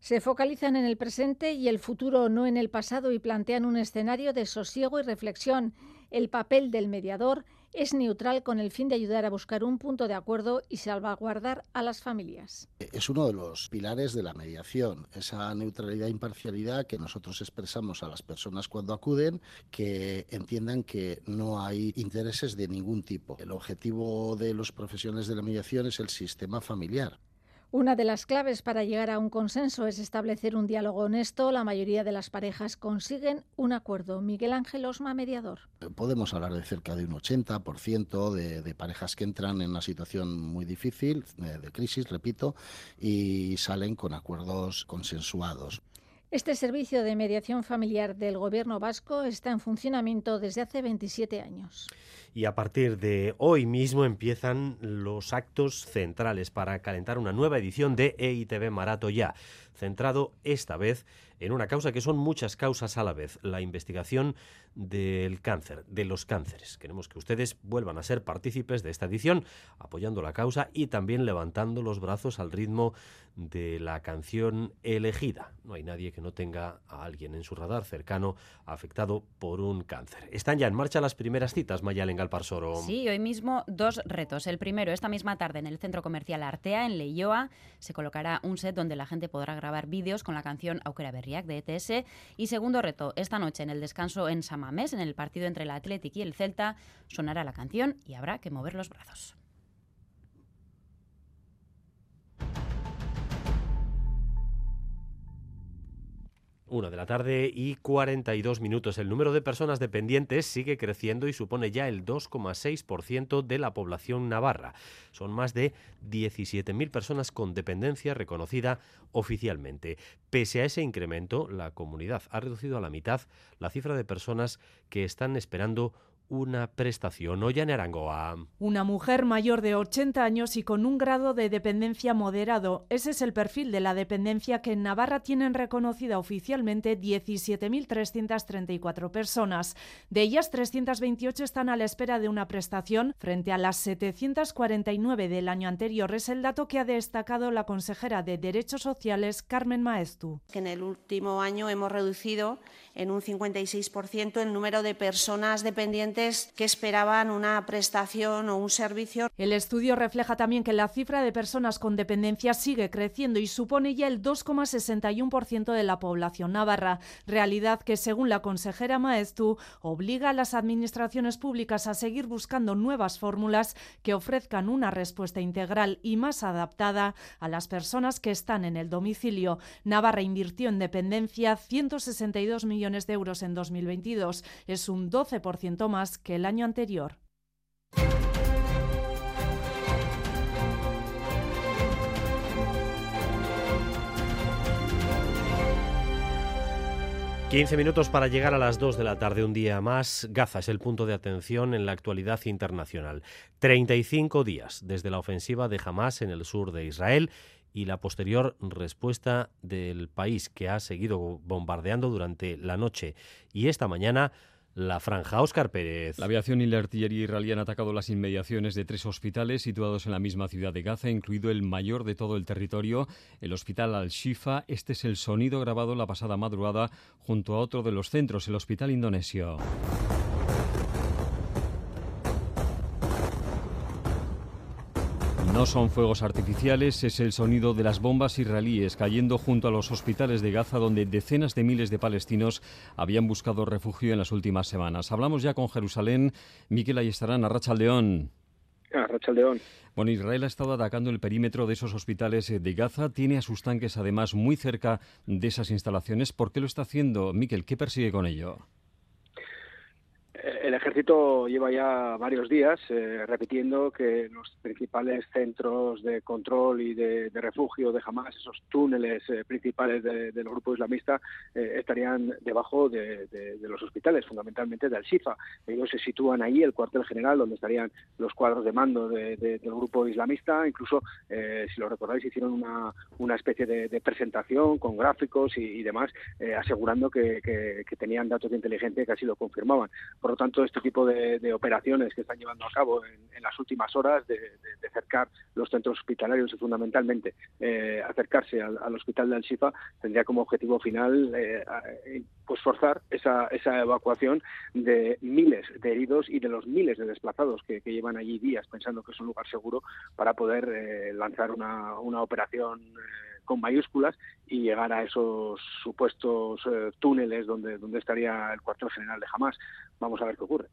Se focalizan en el presente y el futuro, no en el pasado, y plantean un escenario de sosiego y reflexión. El papel del mediador es neutral con el fin de ayudar a buscar un punto de acuerdo y salvaguardar a las familias. Es uno de los pilares de la mediación, esa neutralidad e imparcialidad que nosotros expresamos a las personas cuando acuden, que entiendan que no hay intereses de ningún tipo. El objetivo de los profesionales de la mediación es el sistema familiar. Una de las claves para llegar a un consenso es establecer un diálogo honesto. La mayoría de las parejas consiguen un acuerdo. Miguel Ángel Osma, mediador. Podemos hablar de cerca de un 80% de, parejas que entran en una situación muy difícil, de, de crisis, repito, y salen con acuerdos consensuados. Este servicio de mediación familiar del Gobierno vasco está en funcionamiento desde hace 27 años y a partir de hoy mismo empiezan los actos centrales para calentar una nueva edición de EITV Marato Ya, centrado esta vez en una causa que son muchas causas a la vez, la investigación del cáncer, de los cánceres. Queremos que ustedes vuelvan a ser partícipes de esta edición, apoyando la causa y también levantando los brazos al ritmo de la canción elegida. No hay nadie que no tenga a alguien en su radar cercano afectado por un cáncer. Están ya en marcha las primeras citas, Mayalen Galparsoro. Sí, hoy mismo dos retos. El primero, esta misma tarde en el Centro Comercial Artea, en Leioa, se colocará un set donde la gente podrá grabar vídeos con la canción Aukera Berriak de ETS. Y segundo reto, esta noche en el descanso en Samamés, en el partido entre el Athletic y el Celta, sonará la canción y habrá que mover los brazos. Una de la tarde y 42 minutos. El número de personas dependientes sigue creciendo y supone ya el 2,6% de la población navarra. Son más de 17.000 personas con dependencia reconocida oficialmente. Pese a ese incremento, la comunidad ha reducido a la mitad la cifra de personas que están esperando una prestación. en Arangoa. Una mujer mayor de 80 años y con un grado de dependencia moderado. Ese es el perfil de la dependencia que en Navarra tienen reconocida oficialmente 17.334 personas. De ellas, 328 están a la espera de una prestación frente a las 749 del año anterior. Es el dato que ha destacado la consejera de Derechos Sociales, Carmen Maestu. Que en el último año hemos reducido en un 56% el número de personas dependientes que esperaban una prestación o un servicio. El estudio refleja también que la cifra de personas con dependencia sigue creciendo y supone ya el 2,61% de la población navarra, realidad que según la consejera Maestu obliga a las administraciones públicas a seguir buscando nuevas fórmulas que ofrezcan una respuesta integral y más adaptada a las personas que están en el domicilio. Navarra invirtió en dependencia 162 millones millones de euros en 2022. Es un 12% más que el año anterior. Quince minutos para llegar a las 2 de la tarde, un día más. Gaza es el punto de atención en la actualidad internacional. 35 días desde la ofensiva de Hamas en el sur de Israel y la posterior respuesta del país que ha seguido bombardeando durante la noche y esta mañana la franja. Óscar Pérez. La aviación y la artillería israelí han atacado las inmediaciones de tres hospitales situados en la misma ciudad de Gaza, incluido el mayor de todo el territorio, el hospital Al-Shifa. Este es el sonido grabado la pasada madrugada junto a otro de los centros, el hospital indonesio. No son fuegos artificiales, es el sonido de las bombas israelíes cayendo junto a los hospitales de Gaza donde decenas de miles de palestinos habían buscado refugio en las últimas semanas. Hablamos ya con Jerusalén. Miquel Ayestarán, Arrachaldeón. Arrachaldeón. Bueno, Israel ha estado atacando el perímetro de esos hospitales de Gaza, tiene a sus tanques además muy cerca de esas instalaciones. ¿Por qué lo está haciendo? Miquel, ¿qué persigue con ello? El ejército lleva ya varios días eh, repitiendo que los principales centros de control y de, refugio de Hamas, esos túneles eh, principales del grupo islamista, eh, estarían debajo de, los hospitales, fundamentalmente de Al-Shifa. Ellos se sitúan ahí, el cuartel general, donde estarían los cuadros de mando del grupo islamista. Incluso, si lo recordáis, hicieron una, una especie de, presentación con gráficos y, demás, asegurando que, tenían datos de inteligencia que así lo confirmaban. Lo tanto, este tipo de, operaciones que están llevando a cabo en, las últimas horas de, acercar los centros hospitalarios y fundamentalmente eh, acercarse al, hospital de Al-Shifa tendría como objetivo final eh, pues forzar esa, evacuación de miles de heridos y de los miles de desplazados que, llevan allí días pensando que es un lugar seguro para poder eh, lanzar una, operación con mayúsculas y llegar a esos supuestos túneles donde, donde estaría el cuartel general de Hamas. Vamos a ver qué ocurre.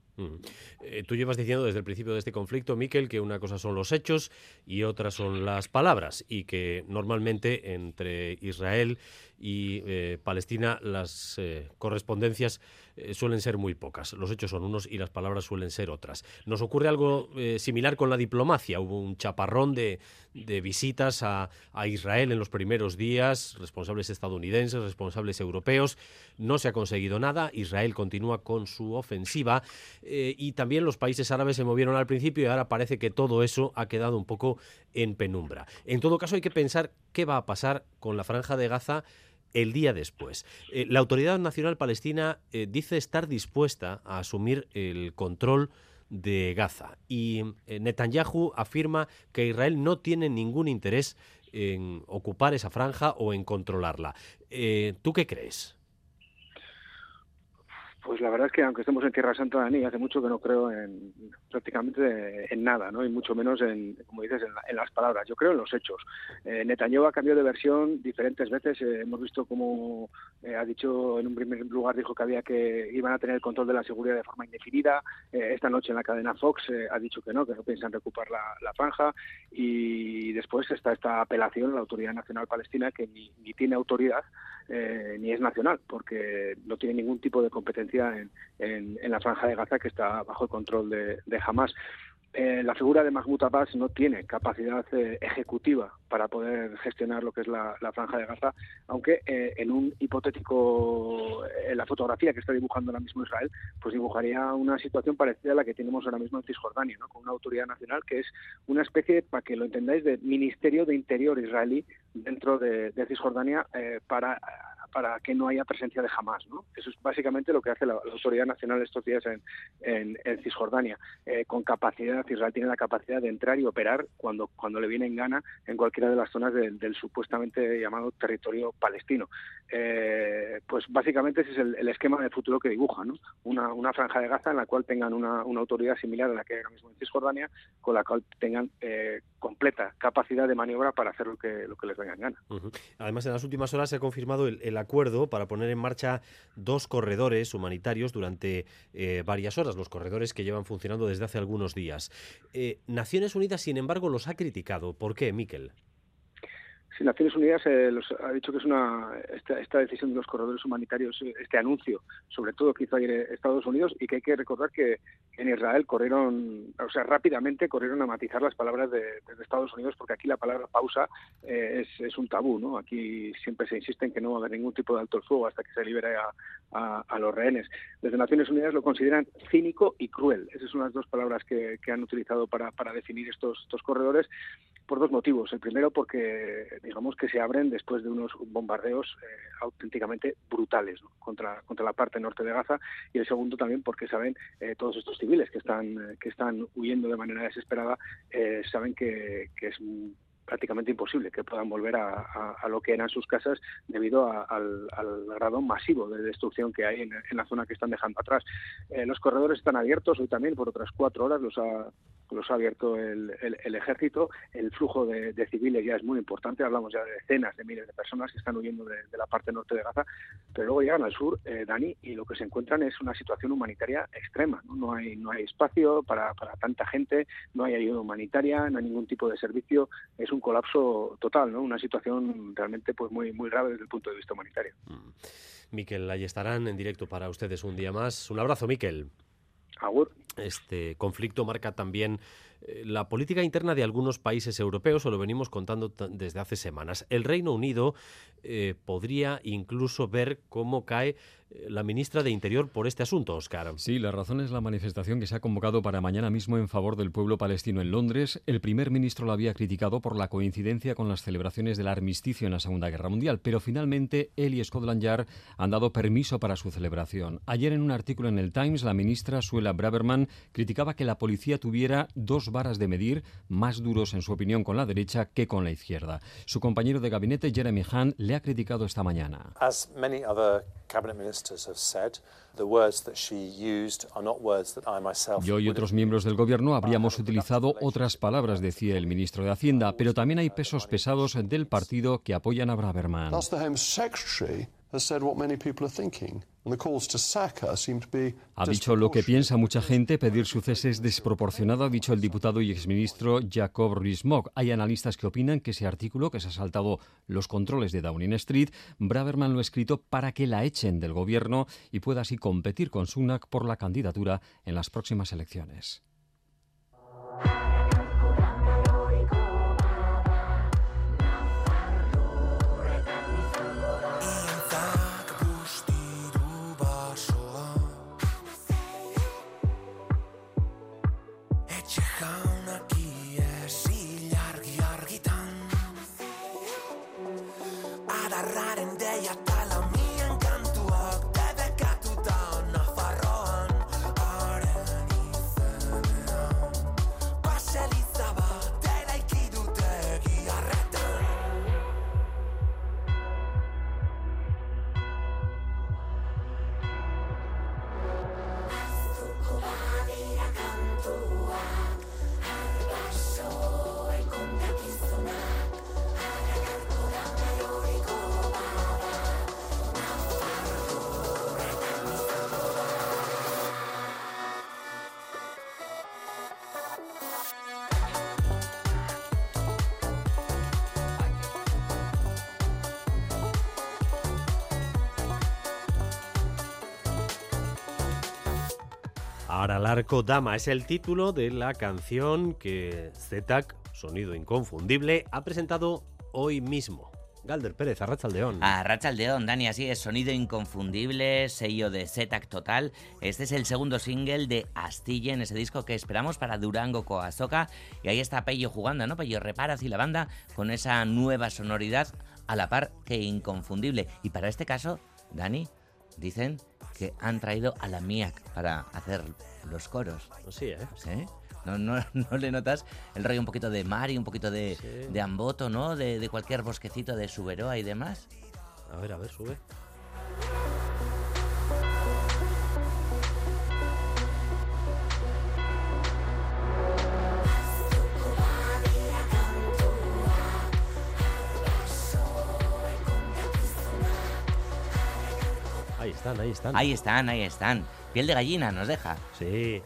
Eh, tú llevas diciendo desde el principio de este conflicto, Miquel, que una cosa son los hechos y otra son las palabras y que normalmente entre Israel y eh, Palestina las correspondencias suelen ser muy pocas. Los hechos son unos y las palabras suelen ser otras. Nos ocurre algo similar con la diplomacia. Hubo un chaparrón de, de visitas a, a Israel en los primeros primeros días, responsables estadounidenses, responsables europeos. No se ha conseguido nada. Israel continúa con su ofensiva eh, y también los países árabes se movieron al principio y ahora parece que todo eso ha quedado un poco en penumbra. En todo caso, hay que pensar qué va a pasar con la franja de Gaza el día después. Eh, la Autoridad Nacional Palestina eh, dice estar dispuesta a asumir el control de Gaza y Netanyahu afirma que Israel no tiene ningún interés en ocupar esa franja o en controlarla. Eh, ¿Tú qué crees? Pues la verdad es que aunque estemos en Tierra Santa, Dani, hace mucho que no creo en prácticamente en nada, ¿no? Y mucho menos en, como dices, en, las palabras. Yo creo en los hechos. Eh, Netanyahu ha cambiado de versión diferentes veces. Eh, hemos visto como eh, ha dicho en un primer lugar dijo que había que iban a tener el control de la seguridad de forma indefinida. Eh, esta noche en la cadena Fox ha dicho que no, que no piensan recuperar la, la, franja. Y después está esta apelación a la Autoridad Nacional Palestina que ni, ni tiene autoridad ni es nacional, porque no tiene ningún tipo de competencia en, la franja de Gaza que está bajo el control de, de Hamas. Eh, la figura de Mahmoud Abbas no tiene capacidad eh, ejecutiva para poder gestionar lo que es la, franja de Gaza, aunque eh, en un hipotético, en la fotografía que está dibujando ahora mismo Israel, pues dibujaría una situación parecida a la que tenemos ahora mismo en Cisjordania, ¿no? con una autoridad nacional que es una especie, para que lo entendáis, de Ministerio de Interior israelí dentro de, de Cisjordania para para que no haya presencia de Hamas. ¿no? Eso es básicamente lo que hace la, Autoridad Nacional estos días en, Cisjordania, eh, con capacidad, Israel tiene la capacidad de entrar y operar cuando, cuando le viene en gana en cualquiera de las zonas del supuestamente llamado territorio palestino. Eh, pues básicamente ese es el, esquema de futuro que dibuja, ¿no? Una, una, franja de Gaza en la cual tengan una, una, autoridad similar a la que hay ahora mismo en Cisjordania, con la cual tengan eh, completa capacidad de maniobra para hacer lo que, lo que les venga en gana. Además, en las últimas horas se ha confirmado el, acuerdo para poner en marcha dos corredores humanitarios durante eh, varias horas, los corredores que llevan funcionando desde hace algunos días. Naciones Unidas, sin embargo, los ha criticado. ¿Por qué, Miquel? Naciones Unidas eh, ha dicho que es una esta, decisión de los corredores humanitarios, este anuncio, sobre todo que hizo ayer Estados Unidos, y que hay que recordar que en Israel corrieron, o sea, rápidamente corrieron a matizar las palabras de, Estados Unidos, porque aquí la palabra pausa eh, es, un tabú, ¿no? Aquí siempre se insiste en que no va a haber ningún tipo de alto el fuego hasta que se libere a, los rehenes. Desde Naciones Unidas lo consideran cínico y cruel. Esas son las dos palabras que, han utilizado para, definir estos corredores por dos motivos. El primero, porque digamos que se abren después de unos bombardeos eh, auténticamente brutales contra, contra la parte norte de Gaza. Y el segundo también, porque saben eh, todos estos civiles que están, que están huyendo de manera desesperada, eh, saben que, que es prácticamente imposible que puedan volver a, lo que eran sus casas debido al, grado masivo de destrucción que hay en, la zona que están dejando atrás. los corredores están abiertos hoy también por otras cuatro horas, los ha, los ha abierto el, ejército. El flujo de, civiles ya es muy importante, hablamos ya de decenas de miles de personas que están huyendo de, la parte norte de Gaza, pero luego llegan al sur, eh, Dani, y lo que se encuentran es una situación humanitaria extrema. No, hay, no hay espacio para, tanta gente, no hay ayuda humanitaria, no hay ningún tipo de servicio, colapso total, ¿no? una situación realmente pues muy, muy grave desde el punto de vista humanitario. Mm. Miquel, ahí estarán en directo para ustedes un día más. Un abrazo, Miquel. Este conflicto marca también la política interna de algunos países europeos, o lo venimos contando desde hace semanas. El Reino Unido eh, podría incluso ver cómo cae eh, la ministra de Interior por este asunto, Oscar. Sí, la razón es la manifestación que se ha convocado para mañana mismo en favor del pueblo palestino en Londres. El primer ministro la había criticado por la coincidencia con las celebraciones del armisticio en la Segunda Guerra Mundial, pero finalmente él y Scotland Yard han dado permiso para su celebración. Ayer en un artículo en el Times, la ministra Suela Braverman criticaba que la policía tuviera dos varas de medir más duros en su opinión con la derecha que con la izquierda. Su compañero de gabinete, Jeremy Hunt, le ha criticado esta mañana. Yo y otros miembros del gobierno habríamos utilizado otras palabras, decía el ministro de Hacienda, pero también hay pesos pesados del partido que apoyan a Braverman. Ha dicho lo que piensa mucha gente, pedir su cese es desproporcionado, ha dicho el diputado y exministro Jacob Rees-Mogg. Hay analistas que opinan que ese artículo, que se ha saltado los controles de Downing Street, Braverman lo ha escrito para que la echen del gobierno y pueda así competir con Sunak por la candidatura en las próximas elecciones. Para arco dama es el título de la canción que ZETAC, Sonido Inconfundible, ha presentado hoy mismo. Galder Pérez, Arrachaldeón. Arrachaldeón, Dani, así es, sonido inconfundible, sello de ZETAC total. Este es el segundo single de Astilla en ese disco que esperamos para Durango Coazoca. Y ahí está Pello jugando, ¿no? Pello Reparaz y la banda con esa nueva sonoridad a la par que inconfundible. Y para este caso, Dani, dicen que han traído a la MIAC para hacer los coros. Pues sí, ¿eh? ¿No, no, no le notas el rollo un poquito de Mari, un poquito de, de Amboto, ¿no? De, de, cualquier bosquecito de Suberoa y demás. A ver, a ver, sube. Ahí están, ahí están. Ahí están, ahí están. Piel de gallina nos deja. Sí.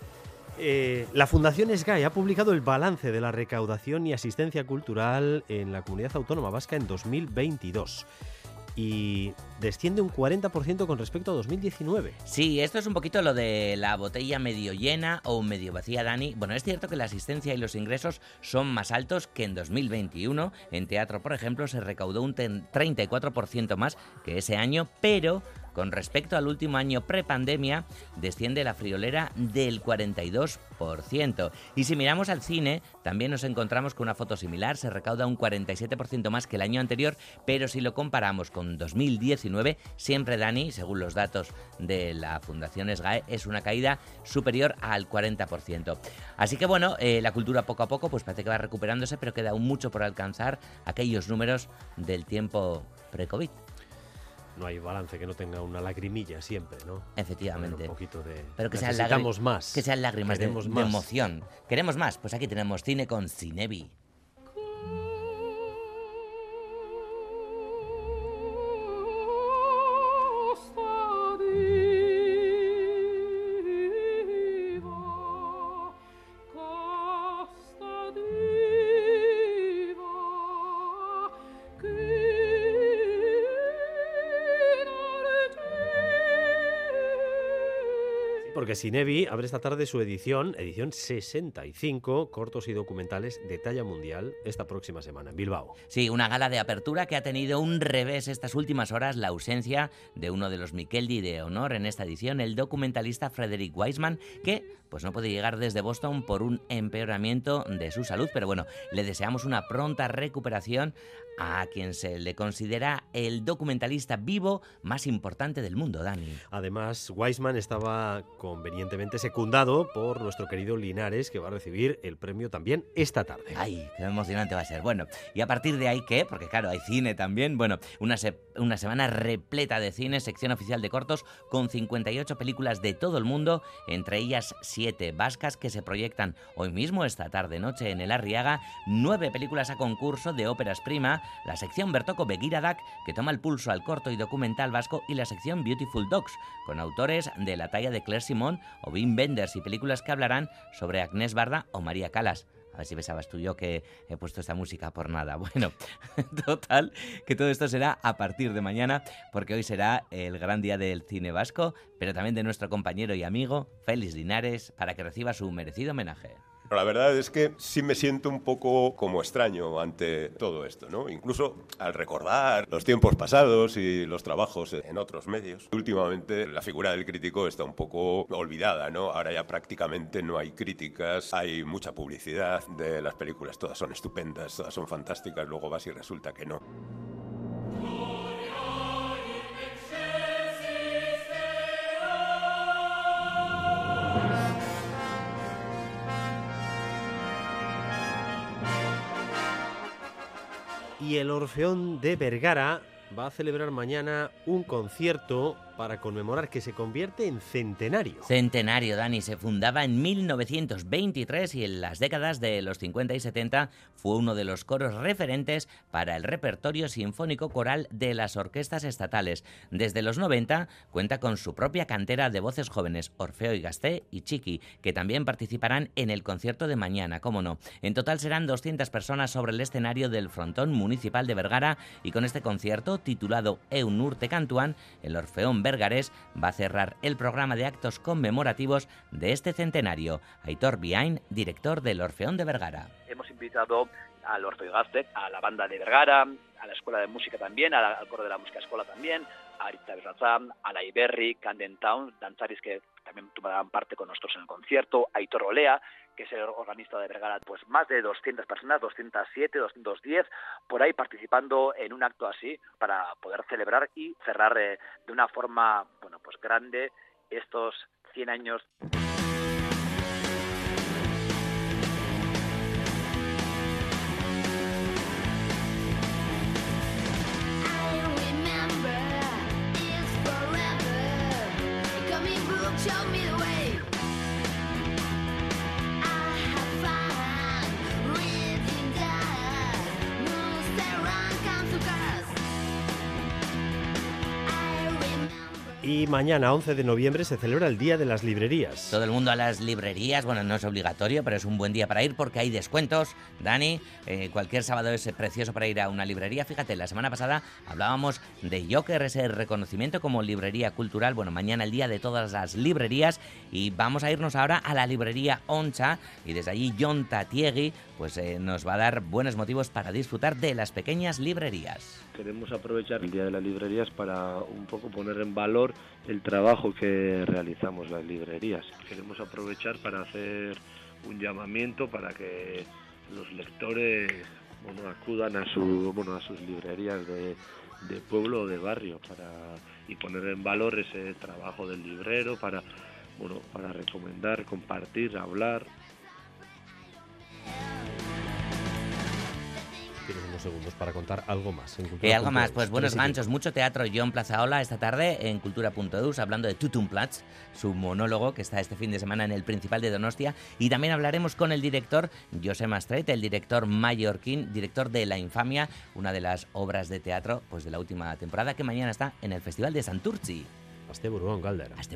Eh, la Fundación SGAE ha publicado el balance de la recaudación y asistencia cultural en la comunidad autónoma vasca en 2022 y desciende un 40% con respecto a 2019. Sí, esto es un poquito lo de la botella medio llena o medio vacía, Dani. Bueno, es cierto que la asistencia y los ingresos son más altos que en 2021. En teatro, por ejemplo, se recaudó un 34% más que ese año, pero con respecto al último año prepandemia, desciende la friolera del 42%. Y si miramos al cine, también nos encontramos con una foto similar, se recauda un 47% más que el año anterior, pero si lo comparamos con 2019, siempre Dani, según los datos de la Fundación SGAE, es una caída superior al 40%. Así que bueno, eh, la cultura poco a poco pues parece que va recuperándose, pero queda aún mucho por alcanzar aquellos números del tiempo pre-COVID no hay balance que no tenga una lagrimilla siempre, ¿no? Efectivamente. un poquito de. Pero que sean lágrimas más. Que sean lágrimas de, de, emoción. Queremos más. Pues aquí tenemos cine con Cinevi. Porque Sinevi abre esta tarde su edición, edición 65, cortos y documentales de talla mundial, esta próxima semana en Bilbao. Sí, una gala de apertura que ha tenido un revés estas últimas horas, la ausencia de uno de los Mikeldi de honor en esta edición, el documentalista Frederick Weisman, que pues no puede llegar desde Boston por un empeoramiento de su salud, pero bueno, le deseamos una pronta recuperación a quien se le considera el documentalista vivo más importante del mundo, Dani. Además, Weisman estaba convenientemente secundado por nuestro querido Linares, que va a recibir el premio también esta tarde. ¡Ay, qué emocionante va a ser! Bueno, y a partir de ahí, ¿qué? Porque claro, hay cine también. Bueno, una, una semana repleta de cine, sección oficial de cortos, con 58 películas de todo el mundo, entre ellas 7 vascas que se proyectan hoy mismo, esta tarde-noche, en el Arriaga, 9 películas a concurso de óperas prima, la sección Bertoko Begiradak, que toma el pulso al corto y documental vasco, y la sección Beautiful Dogs, con autores de la talla de Claire Simon o Wim Wenders. Y películas que hablarán sobre Agnès Barda o María Calas. A ver si pensabas tú yo que he puesto esta música por nada. Bueno, total, que todo esto será a partir de mañana, porque hoy será el gran día del cine vasco, pero también de nuestro compañero y amigo Félix Linares, para que reciba su merecido homenaje. La verdad es que sí me siento un poco como extraño ante todo esto, ¿no? Incluso al recordar los tiempos pasados y los trabajos en otros medios. Últimamente la figura del crítico está un poco olvidada, ¿no? Ahora ya prácticamente no hay críticas, hay mucha publicidad de las películas, todas son estupendas, todas son fantásticas, luego vas y resulta que no. Y el Orfeón de Vergara va a celebrar mañana un concierto para conmemorar que se convierte en centenario. Centenario, Dani, se fundaba en 1923 y en las décadas de los 50 y 70 fue uno de los coros referentes para el repertorio sinfónico coral de las orquestas estatales. Desde los 90 cuenta con su propia cantera de voces jóvenes, Orfeo y Gasté y Chiqui, que también participarán en el concierto de mañana, cómo no. En total serán 200 personas sobre el escenario del frontón municipal de Vergara y con este concierto titulado Eunurte Cantuan, el Orfeón Vergares va a cerrar el programa de actos conmemorativos de este centenario. Aitor Biain, director del Orfeón de Vergara. Hemos invitado al Orfeo Gaztec, a la banda de Vergara, a la Escuela de Música también, al coro de la Música Escuela también, a Arita Berrazam, a la Iberri, Camden Town, danzaris que también tomarán parte con nosotros en el concierto, Aitor Olea, que es el organista de Vergara, pues más de 200 personas, 207, 210, por ahí participando en un acto así para poder celebrar y cerrar eh, de una forma, bueno, pues grande estos 100 años. Y mañana, 11 de noviembre, se celebra el Día de las Librerías. Todo el mundo a las librerías, bueno, no es obligatorio, pero es un buen día para ir porque hay descuentos. Dani, eh, cualquier sábado es precioso para ir a una librería. Fíjate, la semana pasada hablábamos de Joker, ese reconocimiento como librería cultural. Bueno, mañana el día de todas las librerías y vamos a irnos ahora a la librería Oncha y desde allí John Tatiegui pues eh, nos va a dar buenos motivos para disfrutar de las pequeñas librerías. Queremos aprovechar el Día de las Librerías para un poco poner en valor el trabajo que realizamos las librerías. Queremos aprovechar para hacer un llamamiento para que los lectores bueno, acudan a, su, bueno, a sus librerías de, de pueblo o de barrio para, y poner en valor ese trabajo del librero para, bueno, para recomendar, compartir, hablar. Tienes unos segundos para contar algo más. En Y Cultura algo más, punto pues buenos ganchos, mucho teatro John Plazaola esta tarde en Cultura.eus hablando de Tutumplatz, su monólogo que está este fin de semana en el Principal de Donostia y también hablaremos con el director José Mastret, el director mallorquín, director de La Infamia, una de las obras de teatro pues de la última temporada que mañana está en el Festival de Santurci. Hasta Burgón, Galder. Hasta.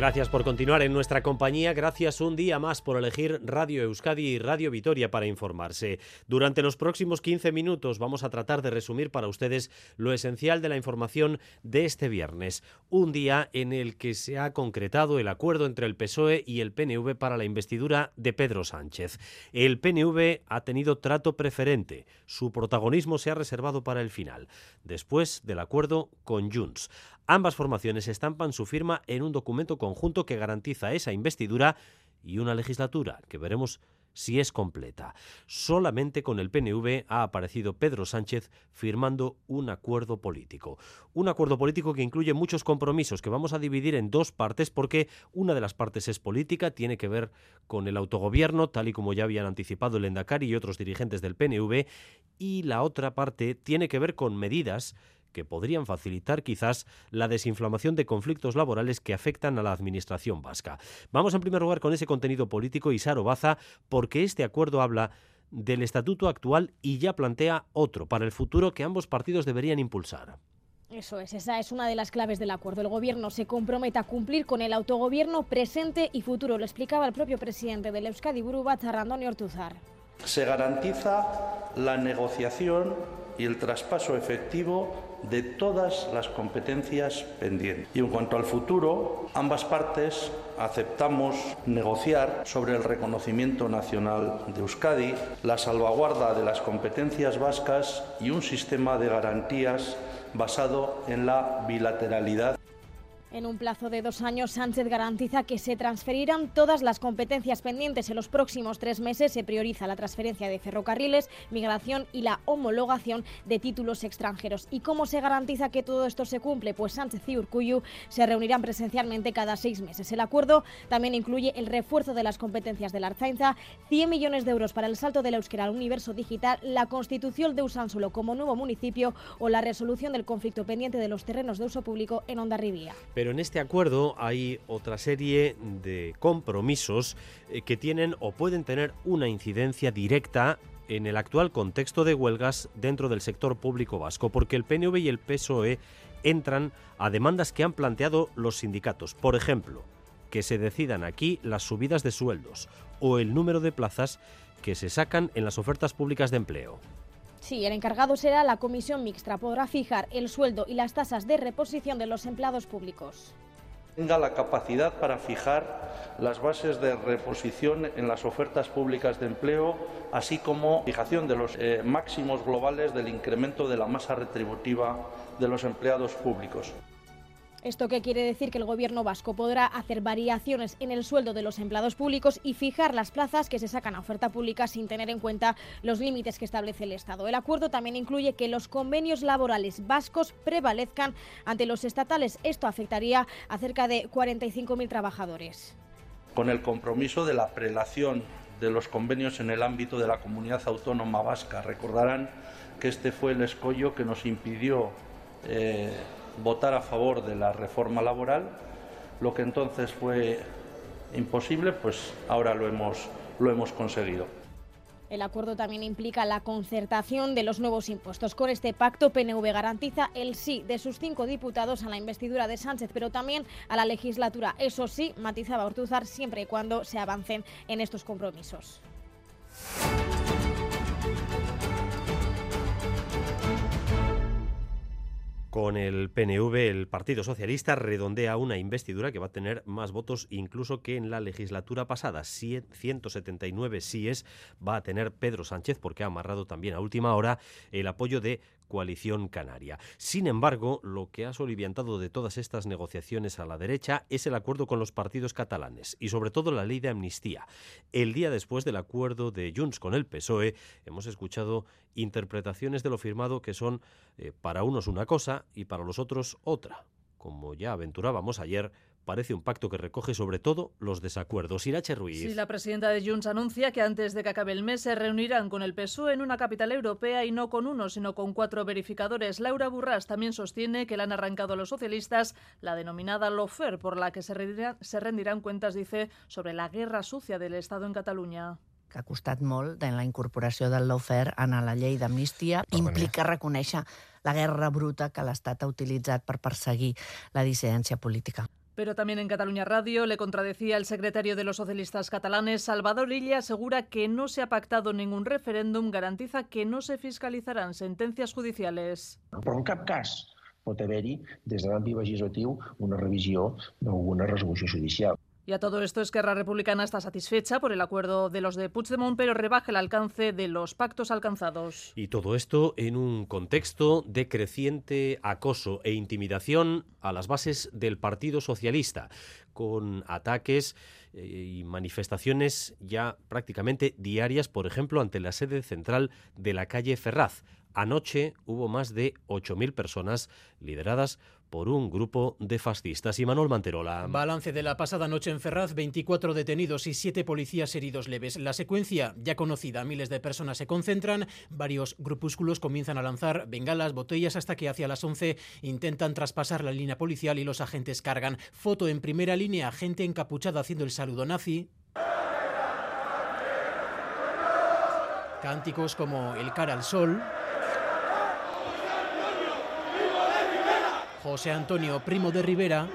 Gracias por continuar en nuestra compañía, gracias un día más por elegir Radio Euskadi y Radio Vitoria para informarse. Durante los próximos 15 minutos vamos a tratar de resumir para ustedes lo esencial de la información de este viernes, un día en el que se ha concretado el acuerdo entre el PSOE y el PNV para la investidura de Pedro Sánchez. El PNV ha tenido trato preferente, su protagonismo se ha reservado para el final, después del acuerdo con Junts. Ambas formaciones estampan su firma en un documento conjunto que garantiza esa investidura y una legislatura que veremos si es completa. Solamente con el PNV ha aparecido Pedro Sánchez firmando un acuerdo político. Un acuerdo político que incluye muchos compromisos que vamos a dividir en dos partes porque una de las partes es política, tiene que ver con el autogobierno, tal y como ya habían anticipado el Endacari y otros dirigentes del PNV, y la otra parte tiene que ver con medidas que podrían facilitar quizás la desinflamación de conflictos laborales que afectan a la administración vasca. Vamos en primer lugar con ese contenido político y Saro Baza, porque este acuerdo habla del estatuto actual y ya plantea otro para el futuro que ambos partidos deberían impulsar. Eso es, esa es una de las claves del acuerdo. El gobierno se compromete a cumplir con el autogobierno presente y futuro. Lo explicaba el propio presidente del Euskadi Buru Batzar, Andoni Ortuzar. Se garantiza la negociación y el traspaso efectivo de todas las competencias pendientes. Y en cuanto al futuro, ambas partes aceptamos negociar sobre el reconocimiento nacional de Euskadi, la salvaguarda de las competencias vascas y un sistema de garantías basado en la bilateralidad. En un plazo de dos años, Sánchez garantiza que se transferirán todas las competencias pendientes. En los próximos tres meses se prioriza la transferencia de ferrocarriles, migración y la homologación de títulos extranjeros. ¿Y cómo se garantiza que todo esto se cumple? Pues Sánchez y Urcuyu se reunirán presencialmente cada seis meses. El acuerdo también incluye el refuerzo de las competencias de la Arzainza, 100 millones de euros para el salto del euskera al universo digital, la constitución de Usánsolo como nuevo municipio o la resolución del conflicto pendiente de los terrenos de uso público en Ondarribía. Pero en este acuerdo hay otra serie de compromisos eh, que tienen o pueden tener una incidencia directa en el actual contexto de huelgas dentro del sector público vasco, porque el PNV y el PSOE entran a demandas que han planteado los sindicatos. Por ejemplo, que se decidan aquí las subidas de sueldos o el número de plazas que se sacan en las ofertas públicas de empleo. Sí, el encargado será la comisión mixta. Podrá fijar el sueldo y las tasas de reposición de los empleados públicos tenga la capacidad para fijar las bases de reposición en las ofertas públicas de empleo, así como fijación de los eh, máximos globales del incremento de la masa retributiva de los empleados públicos. ¿Esto qué quiere decir? Que el gobierno vasco podrá hacer variaciones en el sueldo de los empleados públicos y fijar las plazas que se sacan a oferta pública sin tener en cuenta los límites que establece el Estado. El acuerdo también incluye que los convenios laborales vascos prevalezcan ante los estatales. Esto afectaría a cerca de 45.000 trabajadores. Con el compromiso de la prelación de los convenios en el ámbito de la comunidad autónoma vasca. Recordarán que este fue el escollo que nos impidió eh, votar a favor de la reforma laboral. Lo que entonces fue imposible, pues ahora lo hemos, lo hemos conseguido. El acuerdo también implica la concertación de los nuevos impuestos. Con este pacto, PNV garantiza el sí de sus cinco diputados a la investidura de Sánchez, pero también a la legislatura. Eso sí, matizaba Ortuzar, siempre y cuando se avancen en estos compromisos. Con el PNV, el Partido Socialista redondea una investidura que va a tener más votos incluso que en la legislatura pasada. 179 síes va a tener Pedro Sánchez porque ha amarrado también a última hora el apoyo de coalición canaria. Sin embargo, lo que ha soliviantado de todas estas negociaciones a la derecha es el acuerdo con los partidos catalanes y sobre todo la ley de amnistía. El día después del acuerdo de Junts con el PSOE hemos escuchado interpretaciones de lo firmado que son eh, para unos una cosa y para los otros otra. Como ya aventurábamos ayer, parece un pacto que recoge sobre todo los desacuerdos. Irache Ruiz. Sí, la presidenta de Junts anuncia que antes de que acabe el mes se reunirán con el PSOE en una capital europea y no con uno, sino con cuatro verificadores. Laura Burras también sostiene que le han arrancado a los socialistas la denominada lofer, por la que se rendirán, se rendirán cuentas, dice, sobre la guerra sucia del Estado en Cataluña que ha costat molt de la incorporació del lawfare en la llei d'amnistia, implica reconèixer la guerra bruta que l'Estat ha utilitzat per perseguir la dissidència política. Pero también en Cataluña Radio le contradecía el secretario de los socialistas catalanes, Salvador Illa, asegura que no se ha pactado ningún referéndum, garantiza que no se fiscalizarán sentencias judiciales. Però en cap cas pot haver-hi, des una revisió d'alguna resolució judicial. Y a todo esto, Esquerra Republicana está satisfecha por el acuerdo de los de Puigdemont, pero rebaja el alcance de los pactos alcanzados. Y todo esto en un contexto de creciente acoso e intimidación a las bases del Partido Socialista, con ataques eh, y manifestaciones ya prácticamente diarias, por ejemplo, ante la sede central de la calle Ferraz. Anoche hubo más de 8.000 personas lideradas por un grupo de fascistas. Y Manuel Manterola. Balance de la pasada noche en Ferraz, 24 detenidos y 7 policías heridos leves. La secuencia ya conocida, miles de personas se concentran, varios grupúsculos comienzan a lanzar bengalas, botellas, hasta que hacia las 11 intentan traspasar la línea policial y los agentes cargan. Foto en primera línea, gente encapuchada haciendo el saludo nazi. Cánticos como el cara al sol. José Antonio Primo de Rivera.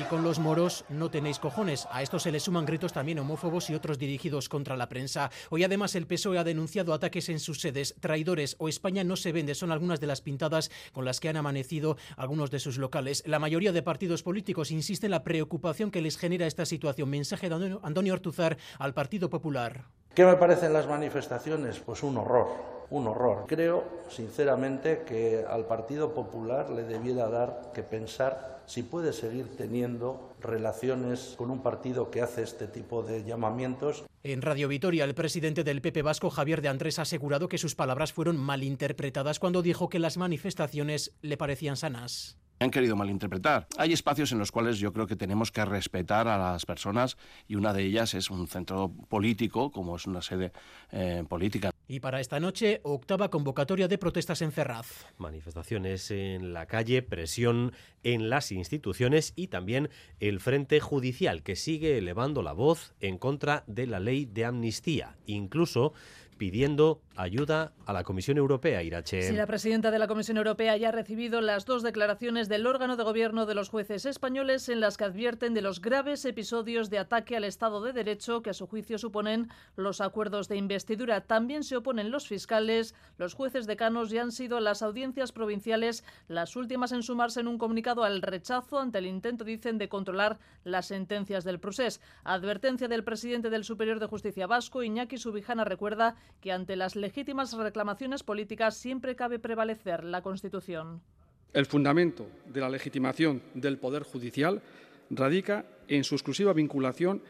Y con los moros no tenéis cojones. A esto se le suman gritos también homófobos y otros dirigidos contra la prensa. Hoy además el PSOE ha denunciado ataques en sus sedes. Traidores o España no se vende son algunas de las pintadas con las que han amanecido algunos de sus locales. La mayoría de partidos políticos insisten en la preocupación que les genera esta situación. Mensaje de Antonio Ortuzar al Partido Popular. ¿Qué me parecen las manifestaciones? Pues un horror un horror. Creo, sinceramente, que al Partido Popular le debiera dar que pensar si puede seguir teniendo relaciones con un partido que hace este tipo de llamamientos. En Radio Vitoria, el presidente del PP Vasco, Javier de Andrés, ha asegurado que sus palabras fueron malinterpretadas cuando dijo que las manifestaciones le parecían sanas han querido malinterpretar. Hay espacios en los cuales yo creo que tenemos que respetar a las personas y una de ellas es un centro político, como es una sede eh, política. Y para esta noche, octava convocatoria de protestas en Ferraz. Manifestaciones en la calle, presión en las instituciones y también el Frente Judicial, que sigue elevando la voz en contra de la ley de amnistía. Incluso pidiendo ayuda a la Comisión Europea, Irache. Sí, la presidenta de la Comisión Europea ya ha recibido las dos declaraciones del órgano de gobierno de los jueces españoles en las que advierten de los graves episodios de ataque al Estado de Derecho que a su juicio suponen los acuerdos de investidura. También se oponen los fiscales, los jueces decanos y han sido las audiencias provinciales las últimas en sumarse en un comunicado al rechazo ante el intento, dicen, de controlar las sentencias del procés. Advertencia del presidente del Superior de Justicia Vasco, Iñaki Subijana, recuerda que ante las legítimas reclamaciones políticas siempre cabe prevalecer la Constitución. El fundamento de la legitimación del Poder Judicial radica en su exclusiva vinculación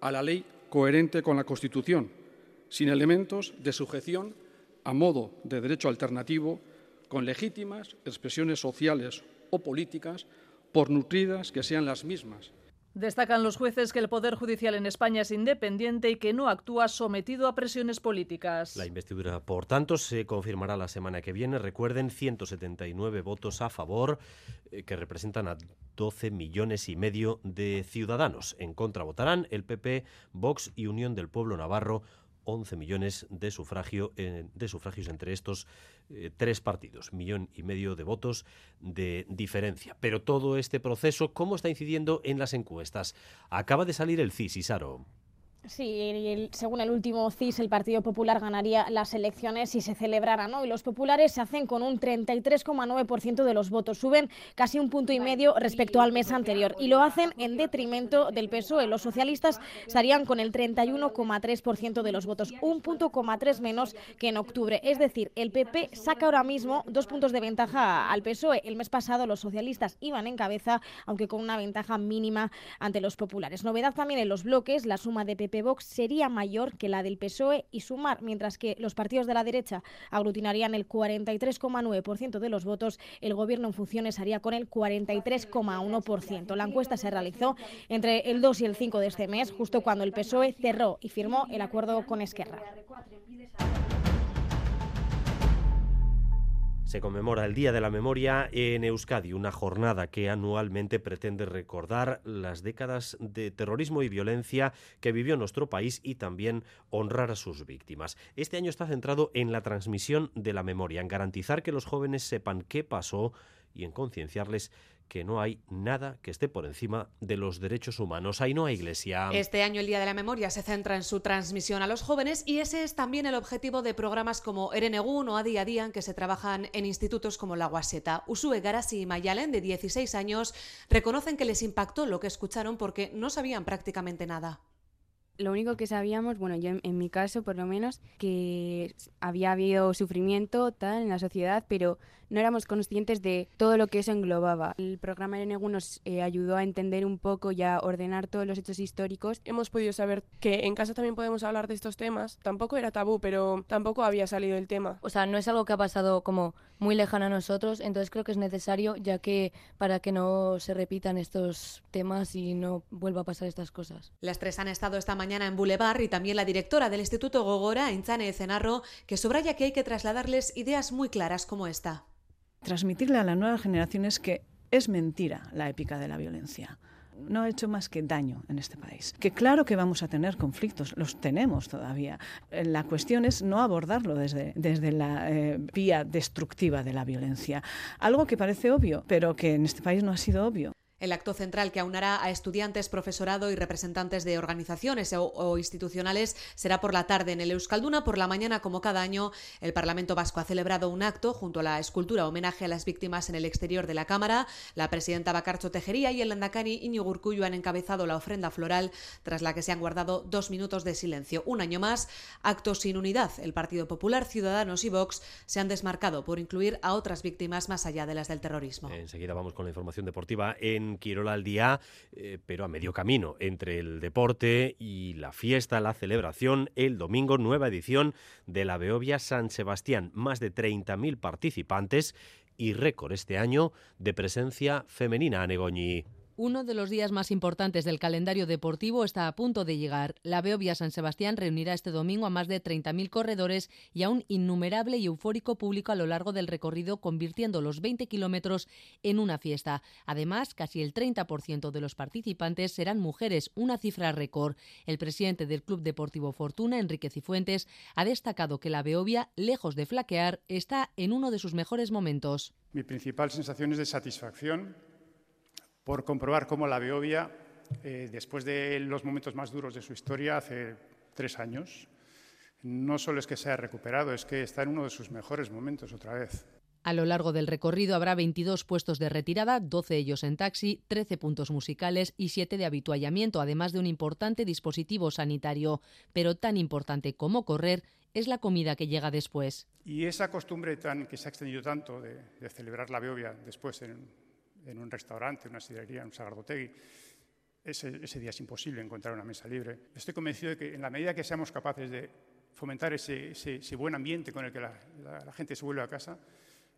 a la ley coherente con la Constitución, sin elementos de sujeción a modo de derecho alternativo, con legítimas expresiones sociales o políticas, por nutridas que sean las mismas Destacan los jueces que el Poder Judicial en España es independiente y que no actúa sometido a presiones políticas. La investidura, por tanto, se confirmará la semana que viene. Recuerden, 179 votos a favor, eh, que representan a 12 millones y medio de ciudadanos. En contra votarán el PP, Vox y Unión del Pueblo Navarro 11 millones de, sufragio, eh, de sufragios entre estos eh, tres partidos, millón y medio de votos de diferencia. Pero todo este proceso, ¿cómo está incidiendo en las encuestas? Acaba de salir el CIS, Isaro. Sí, según el último CIS, el Partido Popular ganaría las elecciones si se celebraran hoy. Los populares se hacen con un 33,9% de los votos, suben casi un punto y medio respecto al mes anterior y lo hacen en detrimento del PSOE. Los socialistas estarían con el 31,3% de los votos, un punto tres menos que en octubre. Es decir, el PP saca ahora mismo dos puntos de ventaja al PSOE. El mes pasado los socialistas iban en cabeza, aunque con una ventaja mínima ante los populares. Novedad también en los bloques, la suma de PP Vox sería mayor que la del PSOE y Sumar, mientras que los partidos de la derecha aglutinarían el 43,9% de los votos, el gobierno en funciones haría con el 43,1%. La encuesta se realizó entre el 2 y el 5 de este mes, justo cuando el PSOE cerró y firmó el acuerdo con Esquerra. Se conmemora el Día de la Memoria en Euskadi, una jornada que anualmente pretende recordar las décadas de terrorismo y violencia que vivió nuestro país y también honrar a sus víctimas. Este año está centrado en la transmisión de la memoria, en garantizar que los jóvenes sepan qué pasó y en concienciarles que no hay nada que esté por encima de los derechos humanos. Ahí no hay iglesia. Este año el Día de la Memoria se centra en su transmisión a los jóvenes y ese es también el objetivo de programas como Erenegun o Adi Día que se trabajan en institutos como La Guaseta. Usue Garasi y Mayalen, de 16 años, reconocen que les impactó lo que escucharon porque no sabían prácticamente nada lo único que sabíamos, bueno, yo en, mi caso por lo menos, que había habido sufrimiento tal en la sociedad, pero no éramos conscientes de todo lo que eso englobaba. El programa NEGU nos eh, ayudó a entender un poco y a ordenar todos los hechos históricos. Hemos podido saber que en casa también podemos hablar de estos temas. Tampoco era tabú, pero tampoco había salido el tema. O sea, no es algo que ha pasado como muy lejano a nosotros, entonces creo que es necesario ya que para que no se repitan estos temas y no vuelva a pasar estas cosas. Las tres han estado esta mañana en Boulevard y también la directora del Instituto Gogora, Enchane Cenarro, que subraya que hay que trasladarles ideas muy claras como esta transmitirle a las nuevas generaciones que es mentira la épica de la violencia. No ha hecho más que daño en este país. Que claro que vamos a tener conflictos, los tenemos todavía. Eh, la cuestión es no abordarlo desde, desde la eh, vía destructiva de la violencia. Algo que parece obvio, pero que en este país no ha sido obvio. El acto central que aunará a estudiantes, profesorado y representantes de organizaciones o, institucionales será por la tarde en el Euskalduna. Por la mañana, como cada año, el Parlamento Vasco ha celebrado un acto junto a la escultura homenaje a las víctimas en el exterior de la Cámara. La presidenta Bacarcho Tejería y el Landacani Iñigo Urcuyo han encabezado la ofrenda floral, tras la que se han guardado dos minutos de silencio. Un año más, actos sin unidad. El Partido Popular, Ciudadanos y Vox se han desmarcado por incluir a otras víctimas más allá de las del terrorismo. Enseguida vamos con la información deportiva en Quirola al día, eh, pero a medio camino entre el deporte y la fiesta, la celebración, el domingo, nueva edición de la Beovia San Sebastián. Más de 30.000 participantes y récord este año de presencia femenina, Anegoñi. Uno de los días más importantes del calendario deportivo está a punto de llegar. La Beovia San Sebastián reunirá este domingo a más de 30.000 corredores y a un innumerable y eufórico público a lo largo del recorrido, convirtiendo los 20 kilómetros en una fiesta. Además, casi el 30% de los participantes serán mujeres, una cifra récord. El presidente del Club Deportivo Fortuna, Enrique Cifuentes, ha destacado que la Beovia, lejos de flaquear, está en uno de sus mejores momentos. Mi principal sensación es de satisfacción por comprobar cómo la Beovia, eh, después de los momentos más duros de su historia, hace tres años, no solo es que se ha recuperado, es que está en uno de sus mejores momentos otra vez. A lo largo del recorrido habrá 22 puestos de retirada, 12 ellos en taxi, 13 puntos musicales y 7 de habituallamiento, además de un importante dispositivo sanitario. Pero tan importante como correr es la comida que llega después. Y esa costumbre tan, que se ha extendido tanto de, de celebrar la Beovia después en, en un restaurante, una sidrería, un sagardotegui, ese, ese, día es imposible encontrar una mesa libre. Estoy convencido de que en la medida que seamos capaces de fomentar ese, buen ambiente con el que la, gente se vuelve a casa,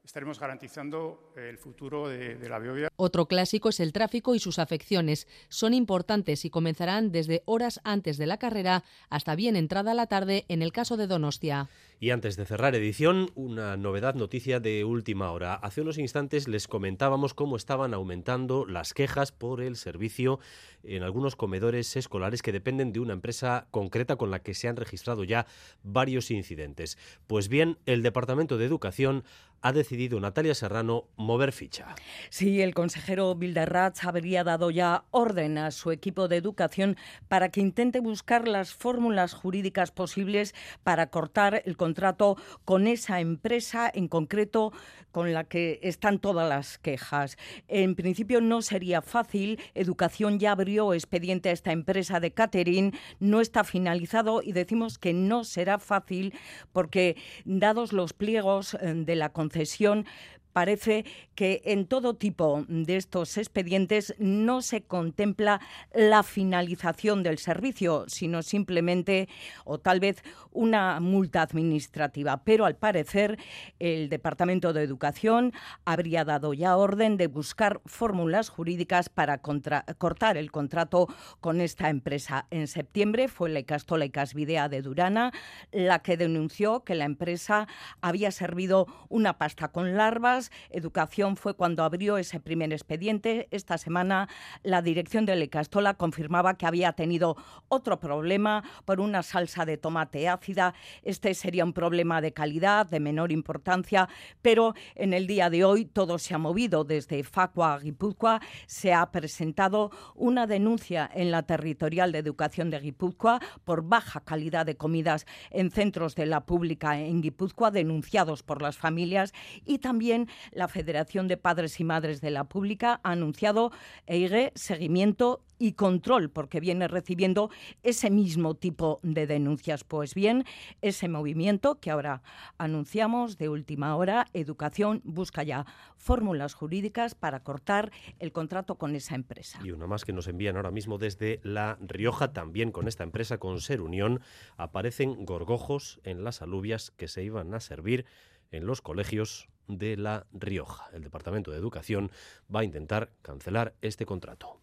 estaremos garantizando el futuro de, la Beovia. Otro clásico es el tráfico y sus afecciones. Son importantes y comenzarán desde horas antes de la carrera hasta bien entrada la tarde en el caso de Donostia. Y antes de cerrar edición, una novedad noticia de última hora. Hace unos instantes les comentábamos cómo estaban aumentando las quejas por el servicio en algunos comedores escolares que dependen de una empresa concreta con la que se han registrado ya varios incidentes. Pues bien, el Departamento de Educación ha decidido Natalia Serrano mover ficha. Sí, el consejero Bilderratz habría dado ya orden a su equipo de educación para que intente buscar las fórmulas jurídicas posibles para cortar el contrato con esa empresa en concreto con la que están todas las quejas. En principio no sería fácil. Educación ya abrió expediente a esta empresa de catering. No está finalizado y decimos que no será fácil porque, dados los pliegos eh, de la concesión, parece que en todo tipo de estos expedientes no se contempla la finalización del servicio, sino simplemente o tal vez una multa administrativa. Pero al parecer el Departamento de Educación habría dado ya orden de buscar fórmulas jurídicas para cortar el contrato con esta empresa. En septiembre fue la Icastola y Casvidea de Durana la que denunció que la empresa había servido una pasta con larvas Educación fue cuando abrió ese primer expediente. Esta semana la dirección de Lecastola confirmaba que había tenido otro problema por una salsa de tomate ácida. Este sería un problema de calidad, de menor importancia, pero en el día de hoy todo se ha movido. Desde Facua a Guipúzcoa se ha presentado una denuncia en la territorial de educación de Guipúzcoa por baja calidad de comidas en centros de la pública en Guipúzcoa, denunciados por las familias y también la Federación de Padres y Madres de la Pública ha anunciado EIGE seguimiento y control, porque viene recibiendo ese mismo tipo de denuncias. Pues bien, ese movimiento que ahora anunciamos de última hora, Educación busca ya fórmulas jurídicas para cortar el contrato con esa empresa. Y una más que nos envían ahora mismo desde La Rioja, también con esta empresa, con Ser Unión, aparecen gorgojos en las alubias que se iban a servir en los colegios de La Rioja. El Departamento de Educación va a intentar cancelar este contrato.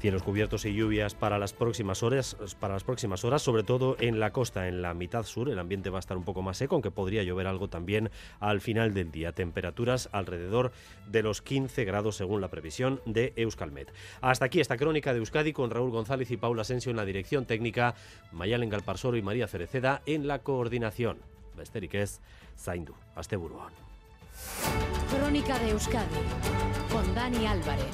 Cielos cubiertos y lluvias para las próximas horas, para las próximas horas, sobre todo en la costa, en la mitad sur, el ambiente va a estar un poco más seco, aunque podría llover algo también al final del día. Temperaturas alrededor de los 15 grados según la previsión de Euskalmet. Hasta aquí esta crónica de Euskadi con Raúl González y Paula Asensio en la dirección técnica, Mayalen Galparsoro y María Cereceda en la coordinación. Besteriquez, Zaindu, Asteburuan. Crónica de Euskadi con Dani Álvarez.